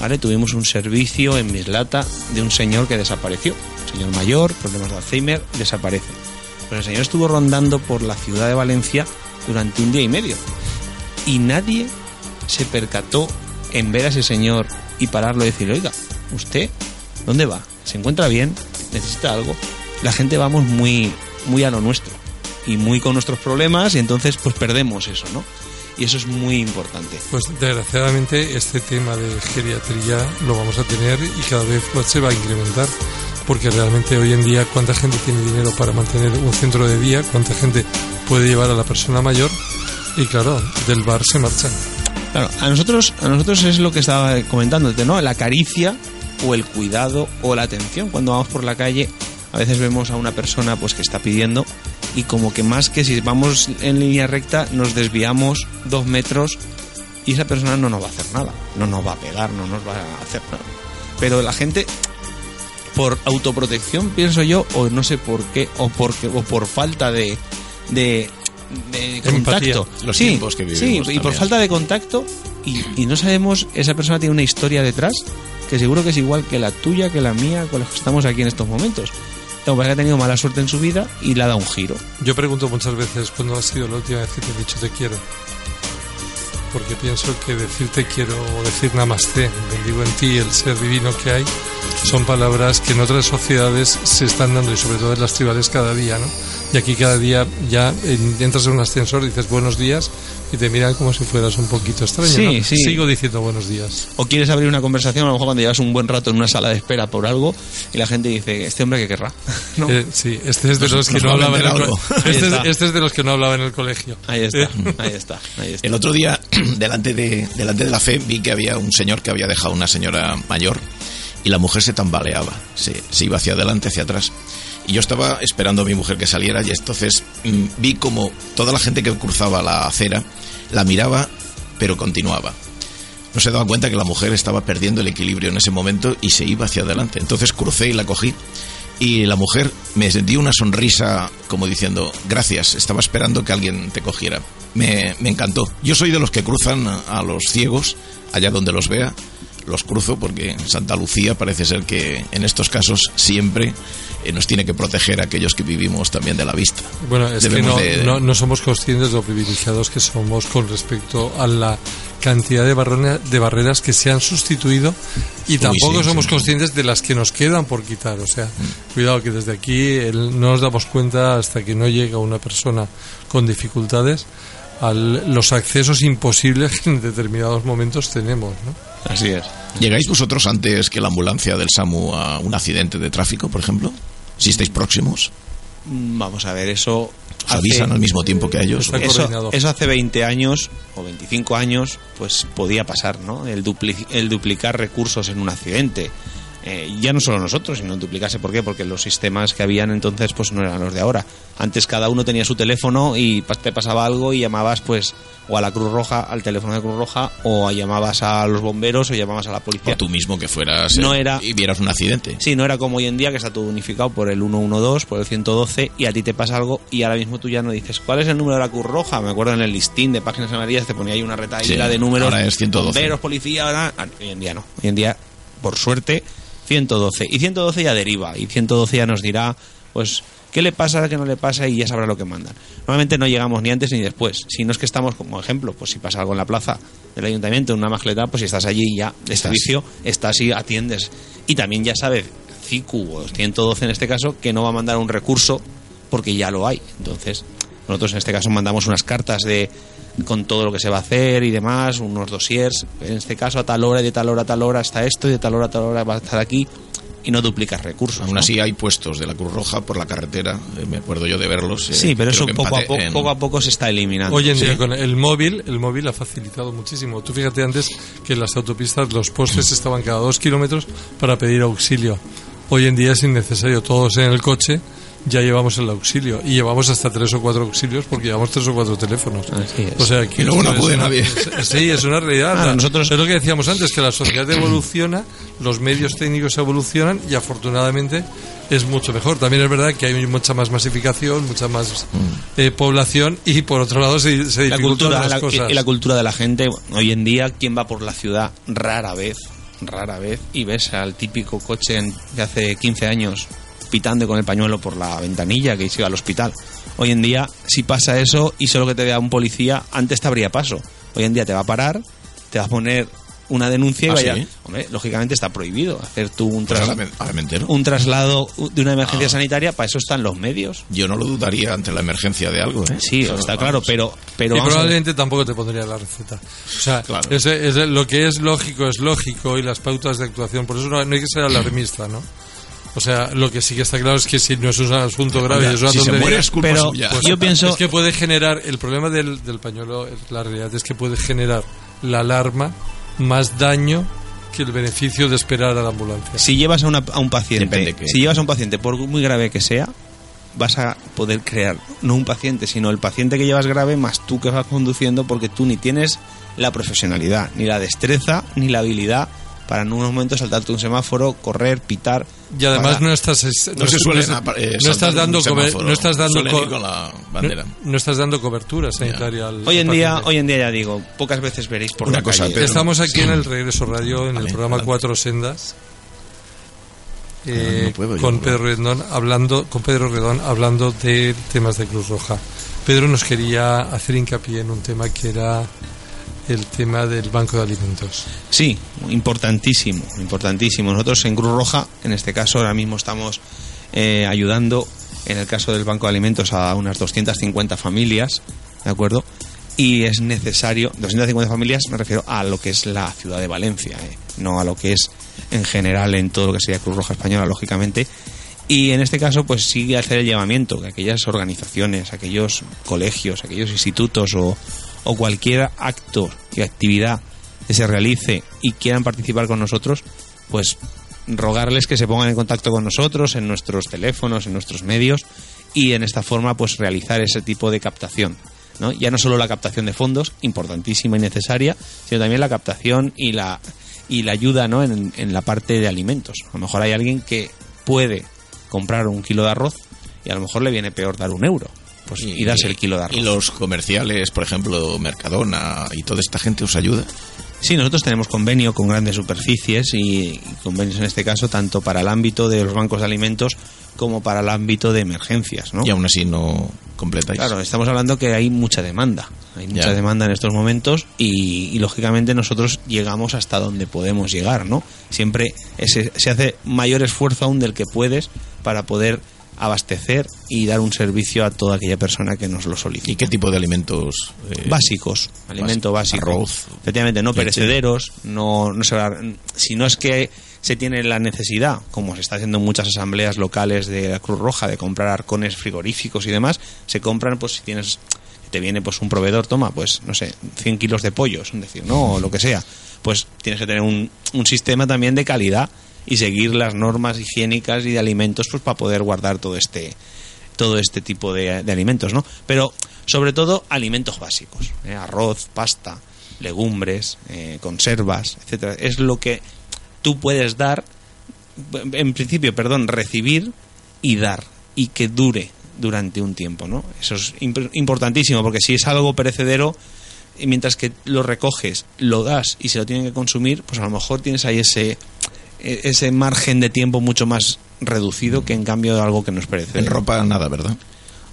¿vale? Tuvimos un servicio en Mislata de un señor que desapareció. Señor mayor, problemas de Alzheimer, desaparece. Pues el señor estuvo rondando por la ciudad de Valencia durante un día y medio. Y nadie se percató en ver a ese señor y pararlo y decirle, oiga, ¿usted dónde va? ¿Se encuentra bien? ¿Necesita algo? La gente vamos muy, muy a lo nuestro y muy con nuestros problemas y entonces pues perdemos eso, ¿no? Y eso es muy importante. Pues desgraciadamente este tema de geriatría lo vamos a tener y cada vez se va a incrementar porque realmente hoy en día cuánta gente tiene dinero para mantener un centro de día, cuánta gente puede llevar a la persona mayor y claro, del bar se marchan. Claro, a nosotros, a nosotros es lo que estaba comentándote, ¿no? La caricia o el cuidado o la atención. Cuando vamos por la calle, a veces vemos a una persona pues que está pidiendo y como que más que si vamos en línea recta nos desviamos dos metros y esa persona no nos va a hacer nada, no nos va a pegar, no nos va a hacer nada. Pero la gente por autoprotección pienso yo o no sé por qué o porque o por falta de de, de Empatía. contacto Los sí, tiempos que sí, vivimos y por falta de contacto y, y no sabemos esa persona tiene una historia detrás que seguro que es igual que la tuya que la mía con la que estamos aquí en estos momentos Lo que que ha tenido mala suerte en su vida y le ha dado un giro Yo pregunto muchas veces cuándo ha sido la última vez que te he dicho te quiero. Porque pienso que decir te quiero o decir namaste, bendigo en ti el ser divino que hay, son palabras que en otras sociedades se están dando y sobre todo en las tribales cada día, ¿no? Y aquí cada día ya en- entras en un ascensor, dices buenos días y te miran como si fueras un poquito extraño. Sí, ¿no? sí. Sigo diciendo buenos días. o quieres abrir una conversación a lo mejor cuando llevas un buen rato en una sala de espera por algo y la gente dice este hombre que querrá ¿No? Eh, sí, este es de Nos- los que nos no hablaba en el co- este, es, este es de los que no hablaba en el colegio. ahí está Eh, ahí está ahí está El otro día, delante de, delante de la fe, vi que había un señor que había dejado a una señora mayor y la mujer se tambaleaba, se, se iba hacia adelante, hacia atrás. Y yo estaba esperando a mi mujer que saliera y entonces mm, vi como toda la gente que cruzaba la acera la miraba, pero continuaba. No se daba cuenta que la mujer estaba perdiendo el equilibrio en ese momento y se iba hacia adelante. Entonces crucé y la cogí. Y la mujer me dio una sonrisa como diciendo, gracias, estaba esperando que alguien te cogiera. Me, encantó. Yo soy de los que cruzan a los ciegos, allá donde los vea, los cruzo porque Santa Lucía parece ser que en estos casos siempre eh, nos tiene que proteger a aquellos que vivimos también de la vista. Bueno, es Debemos que no, de- no, no somos conscientes de lo privilegiados que somos con respecto a la cantidad de, barrona- de barreras que se han sustituido y tampoco sí, somos sí. conscientes de las que nos quedan por quitar. O sea, cuidado que desde aquí el- no nos damos cuenta hasta que no llega una persona con dificultades a los accesos imposibles que en determinados momentos tenemos. ¿no? así es ¿Llegáis vosotros antes que la ambulancia del SAMU a un accidente de tráfico, por ejemplo? Si estáis próximos, Mm, vamos a ver eso os avisan al mismo tiempo que ellos. Eso, eso hace 20 años o 25 años, pues podía pasar, ¿no? El, dupli- el duplicar recursos en un accidente. Eh, ya no solo nosotros, sino duplicarse. ¿Por qué? Porque los sistemas que habían entonces pues no eran los de ahora. Antes cada uno tenía su teléfono y te pasaba algo y llamabas pues o a la Cruz Roja, al teléfono de Cruz Roja, o llamabas a los bomberos o llamabas a la policía. O tú mismo que fueras No eh, era- y vieras un accidente. Sí, no era como hoy en día que está todo unificado por el 112, por el 112 y a ti te pasa algo y ahora mismo tú ya no dices ¿cuál es el número de la Cruz Roja? Me acuerdo en el listín de páginas amarillas te ponía ahí una retaíla Sí, de números. ahora es 112. Bomberos, policía, ahora- ah, hoy en día no. Hoy en día, por suerte, 112. Y 112 ya deriva y 112 ya nos dirá pues qué le pasa, qué no le pasa y ya sabrá lo que mandan. Normalmente no llegamos ni antes ni después. Si no es que estamos como ejemplo, pues si pasa algo en la plaza del ayuntamiento, en una mascleta, pues si estás allí ya de servicio, estás y atiendes. Y también ya sabe CICU o 112 en este caso que no va a mandar un recurso porque ya lo hay. Entonces, nosotros en este caso mandamos unas cartas de con todo lo que se va a hacer y demás, unos dossiers, en este caso a tal hora y de tal hora a tal hora está esto y de tal hora a tal hora va a estar aquí y no duplicas recursos. Aún ¿no? así hay puestos de la Cruz Roja por la carretera, eh, me acuerdo yo de verlos. eh, Sí, pero eso poco a, poco, en- poco a poco se está eliminando. Hoy en día Sí. con el móvil, el móvil ha facilitado muchísimo. Tú fíjate antes que en las autopistas los postes estaban cada dos kilómetros para pedir auxilio. Hoy en día es innecesario, todos en el coche ya llevamos el auxilio y llevamos hasta tres o cuatro auxilios porque llevamos tres o cuatro teléfonos. Así es. O sea, que Y luego no una- nadie. Sí, es una realidad. Ah, nosotros- Es lo que decíamos antes, que la sociedad evoluciona, los medios técnicos evolucionan y afortunadamente es mucho mejor. También es verdad que hay mucha más masificación, mucha más eh, población y por otro lado se, se la cultura, las la, cosas. y la cultura de la gente, hoy en día, quien va por la ciudad rara vez, rara vez, y ves al típico coche de hace 15 años pitando con el pañuelo por la ventanilla que se iba al hospital. Hoy en día, si pasa eso y solo que te vea un policía, antes te habría paso. Hoy en día te va a parar, te va a poner una denuncia y ¿Ah, vaya. sí? Hombre, lógicamente está prohibido hacer tú un, Pues tras- ahora, me, ahora me entero. un traslado de una emergencia Ah. sanitaria, para eso están los medios. Yo no lo dudaría ante la emergencia de algo. ¿eh? Sí, Pero, está vamos, claro, pero, pero y probablemente tampoco te pondría la receta. O sea, Claro. es- es- lo que es lógico es lógico y las pautas de actuación. Por eso no, no hay que ser alarmista, ¿no? O sea, lo que sí que está claro es que si no es un asunto grave, Oiga, es una si se tontería, muere es culpa pero suya. pues yo pienso es que puede generar, el problema del, del pañuelo, la realidad es que puede generar la alarma más daño que el beneficio de esperar a la ambulancia. si llevas a, una- a un paciente, si llevas a un paciente, por muy grave que sea, vas a poder crear no un paciente, sino el paciente que llevas grave más tú que vas conduciendo porque tú ni tienes la profesionalidad, ni la destreza, ni la habilidad para en unos momentos saltarte un semáforo, correr, pitar. Y además para- no estás No se suelen no, apa- eh, no estás dando semáforo. no estás dando con la bandera. no, no estás dando cobertura sanitaria al Hoy en al día, paciente. hoy en día ya digo, pocas veces veréis por Una la cosa, calle. Pedro. Estamos aquí en el Regreso Radio, en Vale, el programa. Cuatro Sendas, eh, puedo con. Pedro Redón hablando, con Pedro Redón hablando de temas de Cruz Roja. Pedro nos quería hacer hincapié en un tema que era el tema del banco de alimentos. Sí, importantísimo, importantísimo. Nosotros en Cruz Roja, en este caso, ahora mismo estamos eh, ayudando, en el caso del Banco de Alimentos, a unas 250 familias, ¿de acuerdo? Y es necesario, 250 familias me refiero a lo que es la ciudad de Valencia, ¿eh? no a lo que es en general en todo lo que sería Cruz Roja Española, lógicamente. Y en este caso, pues sigue hacer el llamamiento que aquellas organizaciones, aquellos colegios, aquellos institutos o, o cualquier acto y actividad que se realice y quieran participar con nosotros, pues rogarles que se pongan en contacto con nosotros en nuestros teléfonos, en nuestros medios y en esta forma pues realizar ese tipo de captación. ¿no? Ya no solo la captación de fondos, importantísima y necesaria, sino también la captación y la, y la ayuda ¿no? en, en la parte de alimentos. A lo mejor hay alguien que puede comprar un kilo de arroz y a lo mejor le viene peor dar un euro. Pues, y, darse el kilo de arroz. Y los comerciales, por ejemplo, Mercadona y toda esta gente os ayuda. Sí, nosotros tenemos convenio con grandes superficies y, y convenios en este caso tanto para el ámbito de los bancos de alimentos como para el ámbito de emergencias, ¿no? Y aún así no completáis. Claro, estamos hablando que hay mucha demanda, hay mucha Ya. demanda en estos momentos y, y, lógicamente nosotros llegamos hasta donde podemos llegar, ¿no? Siempre ese- se hace mayor esfuerzo aún del que puedes para poder abastecer y dar un servicio a toda aquella persona que nos lo solicite. ¿Y qué tipo de alimentos? eh, básicos, alimento básico. Arroz. Efectivamente, no leche. perecederos, no, no se va- si no es que se tiene la necesidad, como se está haciendo en muchas asambleas locales de la Cruz Roja, de comprar arcones frigoríficos y demás, se compran, pues si tienes, te viene pues un proveedor, toma, pues no sé, 100 kilos de pollos, es decir, no, o lo que sea, pues tienes que tener un, un sistema también de calidad y seguir las normas higiénicas y de alimentos pues para poder guardar todo este todo este tipo de, de alimentos, ¿no? Pero sobre todo alimentos básicos, ¿eh? arroz, pasta, legumbres, eh, conservas, etcétera. Es lo que tú puedes dar, en principio, perdón, recibir y dar y que dure durante un tiempo, ¿no? Eso es imp- importantísimo porque si es algo perecedero y mientras que lo recoges, lo das y se lo tienen que consumir, pues a lo mejor tienes ahí ese ese margen de tiempo mucho más reducido que en cambio algo que no es perecedero En ropa nada, ¿verdad?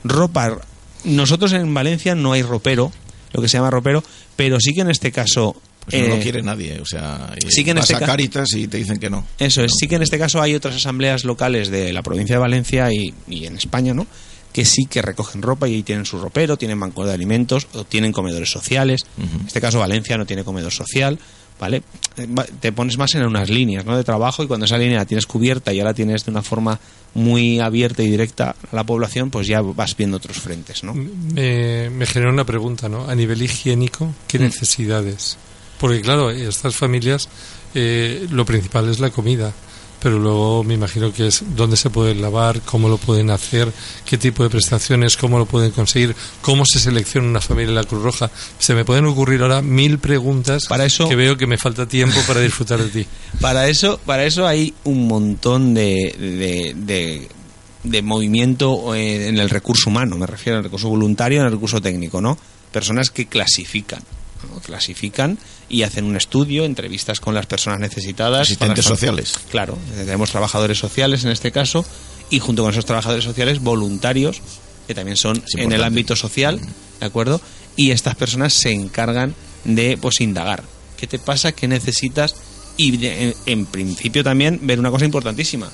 ropa. Nosotros en Valencia no hay ropero, lo que se llama ropero, pero sí que en este caso. Pues no eh, lo quiere nadie. O sea, eh, sí que en vas este a ca- Cáritas y te dicen que no. Eso es, sí que en este caso hay otras asambleas locales de la provincia de Valencia y, y en España, ¿no? Que sí que recogen ropa y ahí tienen su ropero, tienen banco de alimentos o tienen comedores sociales. En este caso Valencia no tiene comedor social ¿vale? Eh, Te pones más en unas líneas ¿no? de trabajo y cuando esa línea la tienes cubierta y ya la tienes de una forma muy abierta y directa a la población, pues ya vas viendo otros frentes, ¿no? Me, me genera una pregunta, ¿no? A nivel higiénico, ¿qué Mm. necesidades? Porque claro, estas familias, eh, lo principal es la comida, pero luego me imagino que es dónde se pueden lavar, cómo lo pueden hacer, qué tipo de prestaciones, cómo lo pueden conseguir, cómo se selecciona una familia en la Cruz Roja. Se me pueden ocurrir ahora mil preguntas Para eso- que veo que me falta tiempo para disfrutar de ti. Para eso, para eso hay un montón de, de, de- de movimiento eh, en el recurso humano, me refiero al recurso voluntario, el recurso técnico, ¿no? Personas que clasifican, ¿no? clasifican y hacen un estudio, entrevistas con las personas necesitadas. Asistentes sociales. Claro, tenemos trabajadores sociales en este caso y junto con esos trabajadores sociales voluntarios que también son en el ámbito social, ¿de acuerdo? Y estas personas se encargan de pues indagar. ¿Qué te pasa? ¿Qué necesitas? Y de- en, en principio también ver una cosa importantísima,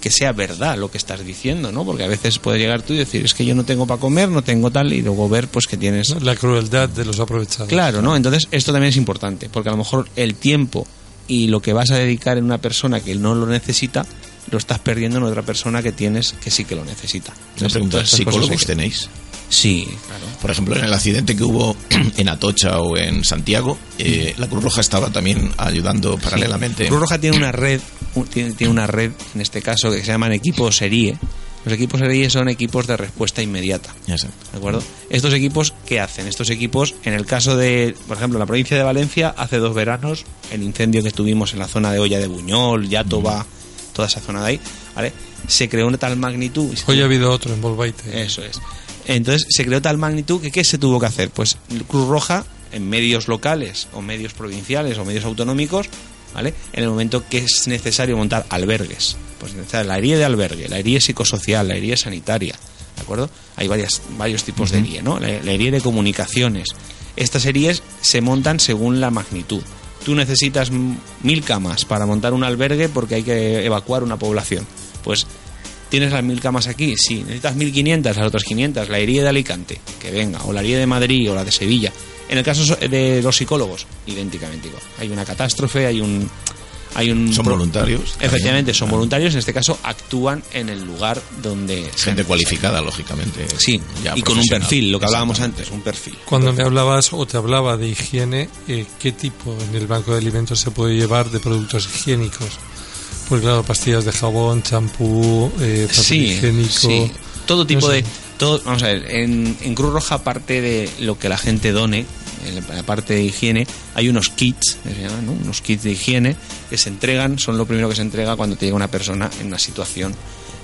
que sea verdad lo que estás diciendo, ¿no? Porque a veces puede llegar tú y decir, es que yo no tengo para comer, no tengo tal, y luego ver pues que tienes. La crueldad de los aprovechados. Claro, ¿no? Entonces esto también es importante, porque a lo mejor el tiempo y lo que vas a dedicar en una persona que no lo necesita, lo estás perdiendo en otra persona que tienes que sí que lo necesita. Una pregunta, ¿psicólogos que- tenéis? Sí, claro. Por ejemplo, en el accidente que hubo en Atocha o en Santiago, eh, la Cruz Roja estaba también ayudando paralelamente. Cruz Roja tiene una red, tiene, tiene una red, en este caso, que se llaman equipos serie. Los equipos serie son equipos de respuesta inmediata. Sé. ¿De acuerdo? Estos equipos, ¿qué hacen? Estos equipos, en el caso de, por ejemplo, la provincia de Valencia, hace dos veranos, el incendio que tuvimos en la zona de Olla de Buñol, Yatoba, toda esa zona de ahí, ¿vale? Se creó una tal magnitud. Hoy ha habido otro en Volvaite. Eso es. Entonces se creó tal magnitud que ¿qué se tuvo que hacer? Pues Cruz Roja, en medios locales o medios provinciales o medios autonómicos, ¿vale? En el momento que es necesario montar albergues, pues la herida de albergue, la herida psicosocial, la herida sanitaria, ¿de acuerdo? Hay varias, varios tipos de herida, ¿no? La, la herida de comunicaciones. Estas heridas se montan según la magnitud. Tú necesitas mil camas para montar un albergue porque hay que evacuar una población. Pues ¿Tienes las mil camas aquí? Sí. ¿Necesitas 1500? Las otras 500. La herida de Alicante, que venga. O la herida de Madrid o la de Sevilla. En el caso so- de los psicólogos, idénticamente igual. Hay una catástrofe, hay un... Hay un Son voluntarios. Efectivamente, también. son Ah, voluntarios. En este caso, actúan en el lugar donde... Gente cualificada, lógicamente. Sí, ya y con un perfil, lo que hablábamos antes, un perfil. Cuando me hablabas o te hablaba de higiene, eh, ¿qué tipo en el banco de alimentos se puede llevar de productos higiénicos? Pues claro, pastillas de jabón, champú, eh, papel sí, higiénico. sí. Todo tipo no sé. de. Todo, vamos a ver, en, en Cruz Roja, aparte de lo que la gente done, en la parte de higiene, hay unos kits, que se llaman, ¿no? unos kits de higiene que se entregan, son lo primero que se entrega cuando te llega una persona en una situación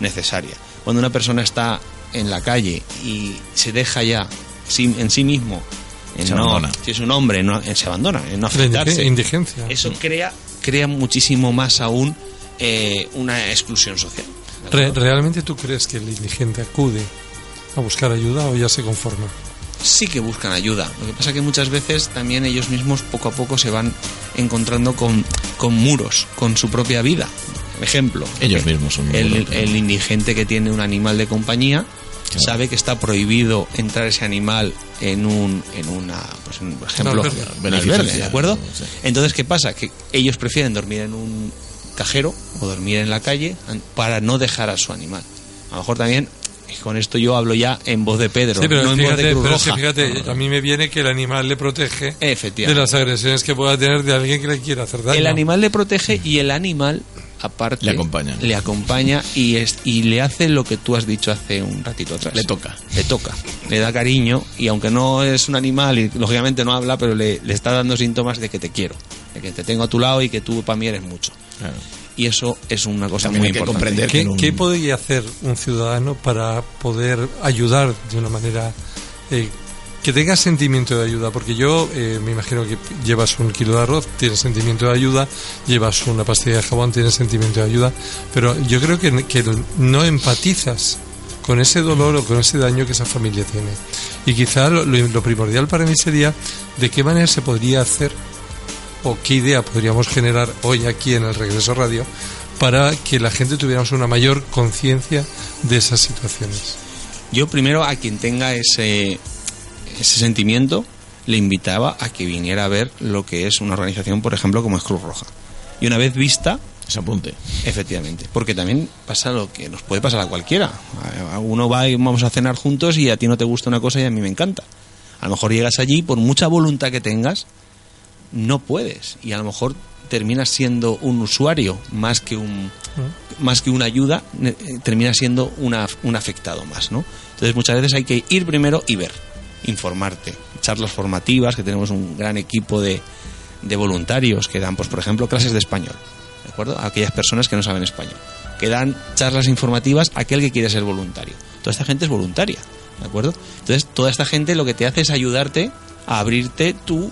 necesaria. Cuando una persona está en la calle y se deja ya en sí mismo, en Se no- abandona. si es un hombre, no- se abandona, en no afectarse. indigencia. Eso crea, crea muchísimo más aún eh, una exclusión social. ¿Realmente tú crees que el indigente acude a buscar ayuda o ya se conforma? sí que buscan ayuda. Lo que pasa que muchas veces también ellos mismos poco a poco se van encontrando con, con muros, con su propia vida. Ejemplo, Ellos mismos son el, muros. el indigente que tiene un animal de compañía Claro. sabe que está prohibido entrar ese animal en un en una pues en, por ejemplo albergue, ¿de acuerdo? Entonces qué pasa que ellos prefieren dormir en un cajero o dormir en la calle para no dejar a su animal. A lo mejor también y con esto yo hablo ya en voz de Pedro, Sí, pero, no en voz de fíjate, Cruz pero es que Roja. fíjate, a mí me viene que el animal le protege de las agresiones que pueda tener de alguien que le quiera hacer daño. El animal le protege y el animal, aparte, Le acompaña. Le acompaña y, es, y le hace lo que tú has dicho hace un ratito atrás. Le toca. Le toca. Le da cariño y aunque no es un animal y lógicamente no habla, pero le, le está dando síntomas de que te quiero, de que te tengo a tu lado y que tú para mí eres mucho. Claro. Y eso es una cosa También muy hay que importante. comprender ¿Qué, que en un- qué podría hacer un ciudadano para poder ayudar de una manera eh, que tenga sentimiento de ayuda? Porque yo eh, me imagino que llevas un kilo de arroz, tienes sentimiento de ayuda, llevas una pastilla de jabón, tienes sentimiento de ayuda, pero yo creo que, que no empatizas con ese dolor o con ese daño que esa familia tiene. Y quizá lo, lo- lo primordial para mí sería de qué manera se podría hacer o qué idea podríamos generar hoy aquí en el Regreso Radio para que la gente tuviéramos una mayor conciencia de esas situaciones. Yo primero a quien tenga ese, ese sentimiento le invitaba a que viniera a ver lo que es una organización, por ejemplo, como es Cruz Roja. Y una vez vista, Se apunte. Efectivamente, porque también pasa lo que nos puede pasar a cualquiera. A- Uno va y vamos a cenar juntos y a ti no te gusta una cosa y a mí me encanta. A lo mejor llegas allí, por mucha voluntad que tengas, no puedes. Y a lo mejor terminas siendo un usuario más que un más que una ayuda, eh, terminas siendo una- un afectado más, ¿no? Entonces muchas veces hay que ir primero y ver, informarte. Charlas formativas, que tenemos un gran equipo de, de voluntarios que dan, pues por ejemplo, clases de español. ¿De acuerdo? A aquellas personas que no saben español. Que dan charlas informativas a aquel que quiere ser voluntario. Toda esta gente es voluntaria. ¿De acuerdo? Entonces, toda esta gente lo que te hace es ayudarte a abrirte tu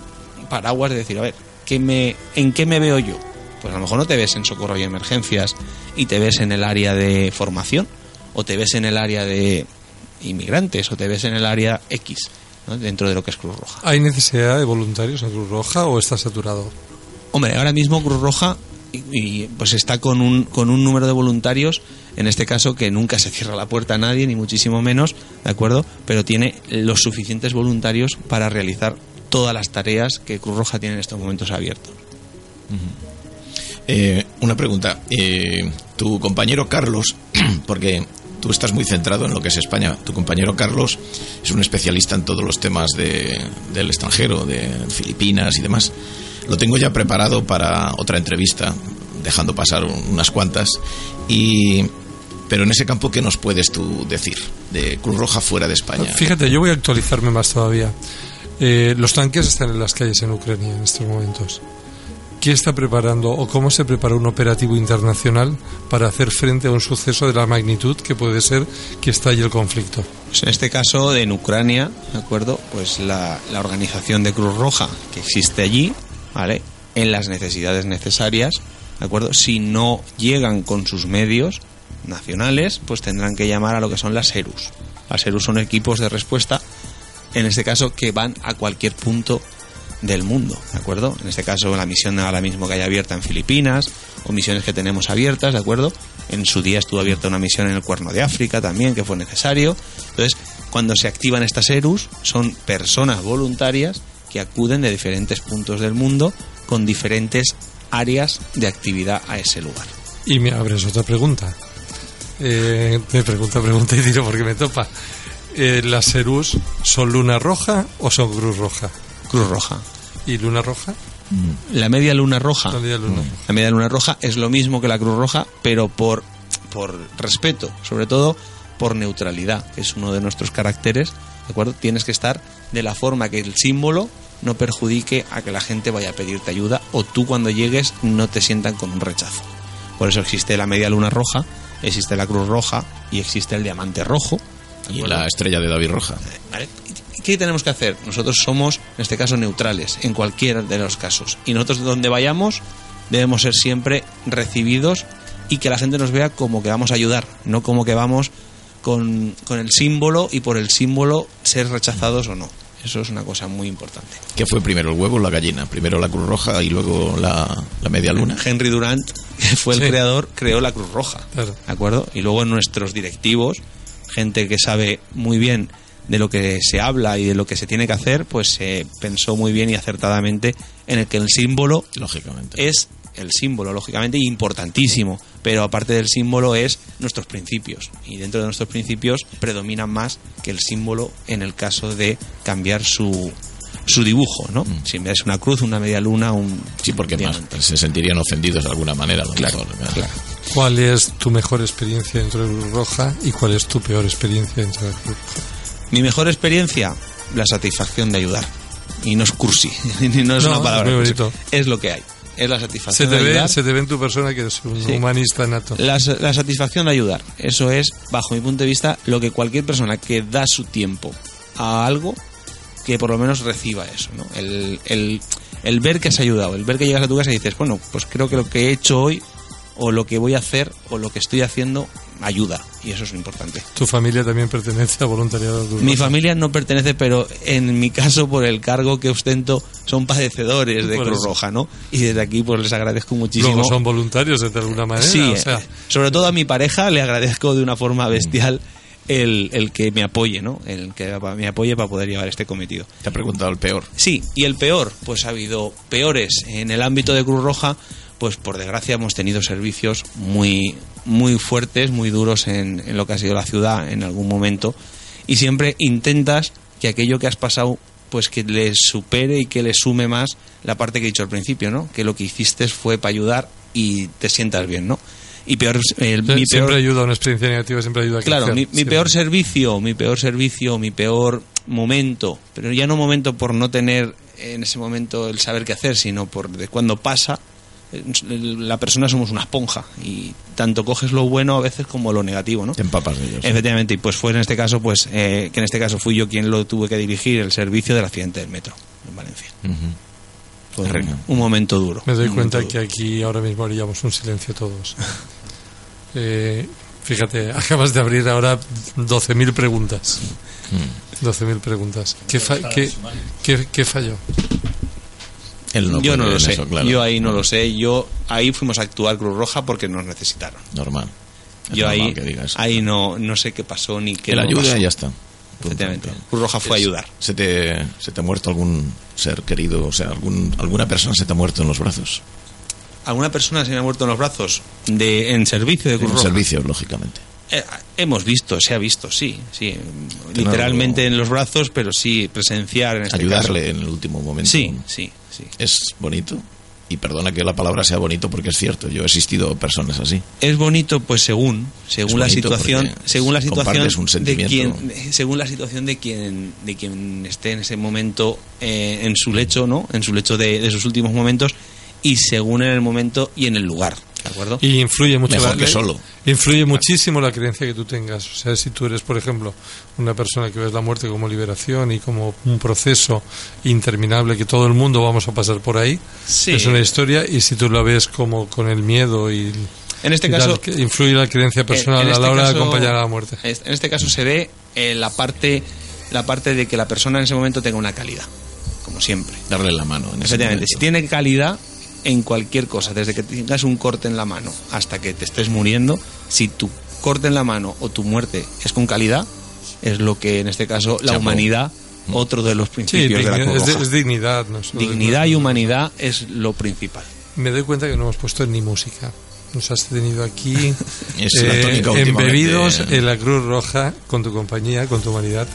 paraguas de decir, a ver, ¿qué me, ¿en qué me veo yo? Pues a lo mejor no te ves en socorro y emergencias y te ves en el área de formación, o te ves en el área de inmigrantes, o te ves en el área X, ¿no? dentro de lo que es Cruz Roja. ¿Hay necesidad de voluntarios en Cruz Roja o está saturado? Hombre, ahora mismo Cruz Roja y, y, pues está con un, con un número de voluntarios, en este caso que nunca se cierra la puerta a nadie, ni muchísimo menos, ¿de acuerdo? Pero tiene los suficientes voluntarios para realizar todas las tareas que Cruz Roja tiene en estos momentos abiertos. Eh, una pregunta. Eh, tu compañero Carlos, porque tú estás muy centrado en lo que es España, tu compañero Carlos es un especialista en todos los temas de- del extranjero, de Filipinas y demás. Lo tengo ya preparado para otra entrevista, dejando pasar un- unas cuantas. Y, pero en ese campo, ¿qué nos puedes tú decir de Cruz Roja fuera de España? Fíjate, yo voy a actualizarme más todavía. Eh, los tanques están en las calles en Ucrania en estos momentos. ¿Qué está preparando o cómo se prepara un operativo internacional para hacer frente a un suceso de la magnitud que puede ser que estalle el conflicto? Pues en este caso, en Ucrania, ¿de acuerdo? Pues la, la organización de Cruz Roja que existe allí, ¿vale? En las necesidades necesarias, ¿de acuerdo? Si no llegan con sus medios nacionales, pues tendrán que llamar a lo que son las ERUS. Las ERUS son equipos de respuesta, en este caso, que van a cualquier punto del mundo, ¿de acuerdo? En este caso, la misión ahora mismo que hay abierta en Filipinas, o misiones que tenemos abiertas, ¿de acuerdo? En su día estuvo abierta una misión en el Cuerno de África también, que fue necesario. Entonces, cuando se activan estas ERUS, son personas voluntarias que acuden de diferentes puntos del mundo con diferentes áreas de actividad a ese lugar. Y me abres otra pregunta. Eh, me pregunta, pregunta y tiro porque me topa. Eh, ¿Las Serús son luna roja o son cruz roja? Cruz Roja. ¿Y luna roja? La media luna roja. La media luna roja. La media luna roja es lo mismo que la Cruz Roja, pero por, por respeto, sobre todo por neutralidad, que es uno de nuestros caracteres, ¿de acuerdo? Tienes que estar de la forma que el símbolo no perjudique a que la gente vaya a pedirte ayuda o tú cuando llegues no te sientan con un rechazo. Por eso existe la media luna roja, existe la Cruz Roja y existe el diamante rojo. ¿De Y la estrella de David Roja. ¿Vale? ¿Y ¿Qué tenemos que hacer? Nosotros somos, en este caso, neutrales en cualquiera de los casos. Y nosotros donde vayamos debemos ser siempre recibidos y que la gente nos vea como que vamos a ayudar, no como que vamos con, con el símbolo y por el símbolo ser rechazados o no. Eso es una cosa muy importante. ¿Qué fue primero, el huevo o la gallina? Primero la Cruz Roja y luego la, la media luna. Henry Durant, que fue el Sí. creador, creó la Cruz Roja. Claro. ¿De acuerdo? Y luego nuestros directivos, gente que sabe muy bien de lo que se habla y de lo que se tiene que hacer, pues se pensó muy bien y acertadamente en el que el símbolo Lógicamente. es el símbolo, lógicamente, importantísimo. Pero aparte del símbolo es nuestros principios. Y dentro de nuestros principios predominan más que el símbolo en el caso de cambiar su, su dibujo, ¿no? Si me das una cruz, una media luna, un... Sí, porque más se sentirían ofendidos de alguna manera. a lo Claro, mejor, claro. ¿Cuál es tu mejor experiencia dentro de Cruz Roja y cuál es tu peor experiencia dentro de Cruz Roja? Mi mejor experiencia, la satisfacción de ayudar. Y no es cursi, ni no es No, una palabra. es. Es lo que hay. Es la Se satisfacción te, de ve, ayudar. se te ve en tu persona que eres un Sí. humanista nato. La, la satisfacción de ayudar. Eso es, bajo mi punto de vista, lo que cualquier persona que da su tiempo a algo, que por lo menos reciba eso. ¿no? El, el, el ver que has ayudado, el ver que llegas a tu casa y dices, bueno, pues creo que lo que he hecho hoy, o lo que voy a hacer, o lo que estoy haciendo, ayuda. Y eso es lo importante. Tu familia también pertenece a voluntariado de Cruz Mi familia no pertenece, pero en mi caso, por el cargo que ostento, son padecedores de Cruz. Roja, ¿no? Y desde aquí, pues les agradezco muchísimo. Luego son voluntarios de alguna manera. Sí, o sea, eh, sobre todo a mi pareja le agradezco de una forma bestial el, el que me apoye, ¿no? El que me apoye para poder llevar este cometido. Te ha preguntado el peor. Sí, y el peor, pues ha habido peores en el ámbito de Cruz Roja, pues por desgracia hemos tenido servicios muy, muy fuertes, muy duros en, en lo que ha sido la ciudad en algún momento, y siempre intentas que aquello que has pasado pues que le supere y que le sume más la parte que he dicho al principio, ¿no? Que lo que hiciste fue para ayudar y te sientas bien, ¿no? Y peor, el, Sie- mi siempre peor, ayuda, una experiencia negativa siempre ayuda a Claro, mi, mi siempre. peor servicio, mi peor servicio, mi peor momento, pero ya no momento por no tener en ese momento el saber qué hacer, sino por de cuando pasa, eh, la persona somos una esponja y tanto coges lo bueno a veces como lo negativo, ¿no? Te empapas de ellos. Efectivamente, y pues fue en este caso, pues eh, que en este caso fui yo quien lo tuve que dirigir, el servicio del accidente del metro en Valencia. Un, momento duro. Me doy cuenta que duro. aquí ahora mismo haríamos un silencio todos. Eh, fíjate, acabas de abrir ahora 12.000 preguntas. Mm. 12.000 preguntas. ¿Qué, fa- qué, qué- qué falló? Él no yo no lo en sé, eso, claro. yo ahí no lo sé, yo ahí fuimos a actuar Cruz Roja porque nos necesitaron. Normal. Es yo normal ahí, que ahí no, no sé qué pasó ni qué la no ayuda pasó. ya está. Efectivamente. Cruz Roja fue a ayudar. ¿Se te, ¿Se te ha muerto algún ser querido? O sea, algún, ¿alguna persona se te ha muerto en los brazos? ¿Alguna persona se me ha muerto en los brazos de, en servicio de Cruz En Roja? servicio, lógicamente. Eh, hemos visto, se ha visto, sí, sí. Literalmente en los brazos, pero sí presenciar en este Ayudarle caso. en el último momento. Sí, sí, sí. Es bonito. Y perdona que la palabra sea bonito porque es cierto. Yo he asistido a personas así. Es bonito, pues según, según la situación, según la situación un de sentimiento. quien, de- según la situación de quien, de quien esté en ese momento eh, en su lecho, ¿no? En su lecho de, de sus últimos momentos y según en el momento y en el lugar, ¿de acuerdo? Y influye mucho Mejor la- que solo. Influye muchísimo la creencia que tú tengas. O sea, si tú eres, por ejemplo, una persona que ves la muerte como liberación y como un proceso interminable que todo el mundo vamos a pasar por ahí, Sí. es una historia. Y si tú la ves como con el miedo y, En este caso, influye la creencia personal en a este la hora de acompañar a la muerte. En este caso se ve eh, la parte la parte de que la persona en ese momento tenga una calidad, como siempre. Darle la mano. En ese Efectivamente, si tiene calidad en cualquier cosa, desde que tengas un corte en la mano hasta que te estés muriendo, si tu corte en la mano o tu muerte es con calidad, es lo que en este caso la Chapo. humanidad, otro de los Sí, principios de la es, es dignidad. Dignidad y humanidad es lo principal. Me doy cuenta que no hemos puesto ni música. Nos has tenido aquí Es la eh, embebidos en la Cruz Roja con tu compañía, con tu humanidad.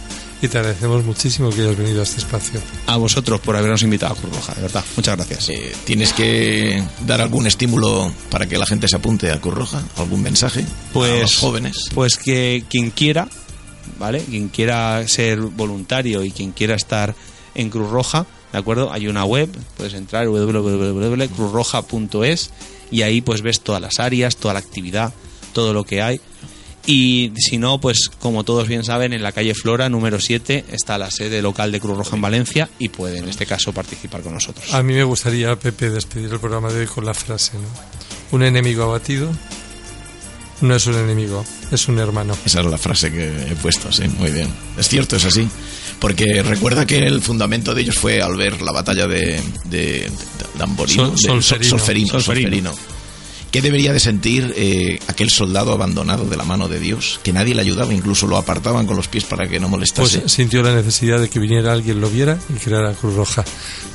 Y te agradecemos muchísimo que hayas venido a este espacio. A vosotros por habernos invitado a Cruz Roja, de verdad. Muchas gracias. Eh, ¿Tienes que dar algún estímulo para que la gente se apunte a Cruz Roja? ¿Algún mensaje? a Pues, los jóvenes. Pues que quien quiera, ¿vale? Quien quiera ser voluntario y quien quiera estar en Cruz Roja, ¿de acuerdo? Hay una web, puedes entrar www.cruzroja.es y ahí pues ves todas las áreas, toda la actividad, todo lo que hay. Y si no, pues como todos bien saben, en la calle Flora, número 7, está la sede local de Cruz Roja en Valencia y puede en este caso participar con nosotros. A mí me gustaría, Pepe, despedir el programa de hoy con la frase, ¿no? Un enemigo abatido no es un enemigo, es un hermano. Esa es la frase que he puesto, sí, muy bien. Es cierto, es así. Porque recuerda que el fundamento de ellos fue al ver la batalla de, de, de Damborino, Sol- de- Solferino. Solferino, Solferino. Solferino. ¿Qué debería de sentir eh, aquel soldado abandonado de la mano de Dios? Que nadie le ayudaba, incluso lo apartaban con los pies para que no molestase. Pues sintió la necesidad de que viniera alguien, lo viera y creara Cruz Roja.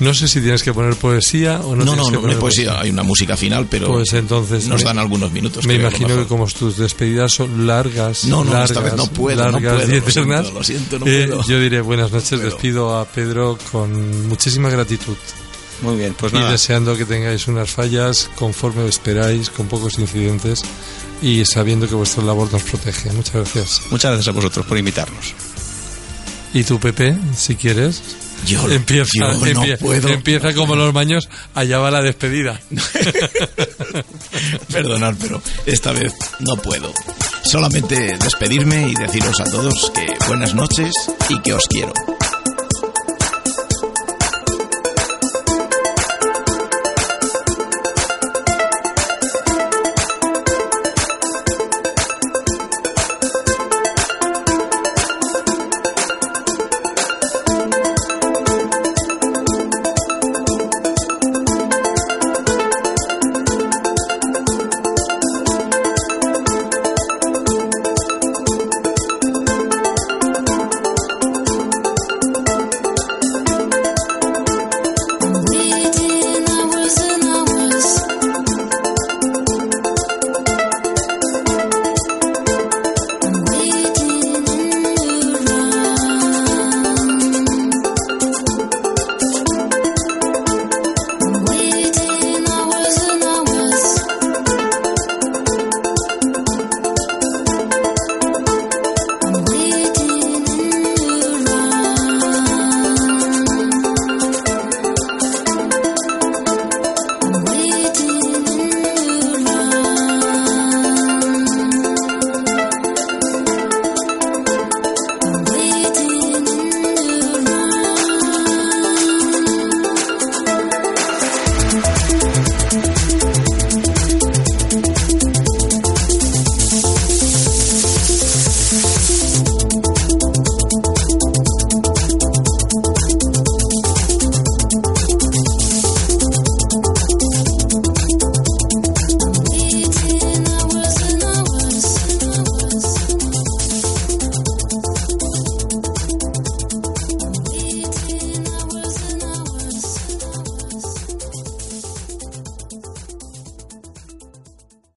No sé si tienes que poner poesía o no no, no, que no, no poner hay poesía, hay una música final, pero Pues entonces nos dan algunos minutos. Me creo, imagino que como tus despedidas son largas, No, no, largas, esta vez no puedo, no largas puedo, y lo siento, eternas, lo siento, no eh, puedo. yo diré buenas noches, puedo. despido a Pedro con muchísima gratitud Muy bien, pues y nada. deseando que tengáis unas fallas conforme esperáis, con pocos incidentes y sabiendo que vuestra labor nos protege. Muchas gracias. Muchas gracias a vosotros por invitarnos. Y tú, Pepe, si quieres, Yo, empieza, yo no empie- puedo. empieza como los baños, allá va la despedida. Perdonad, pero esta vez no puedo. Solamente despedirme y deciros a todos que buenas noches y que os quiero.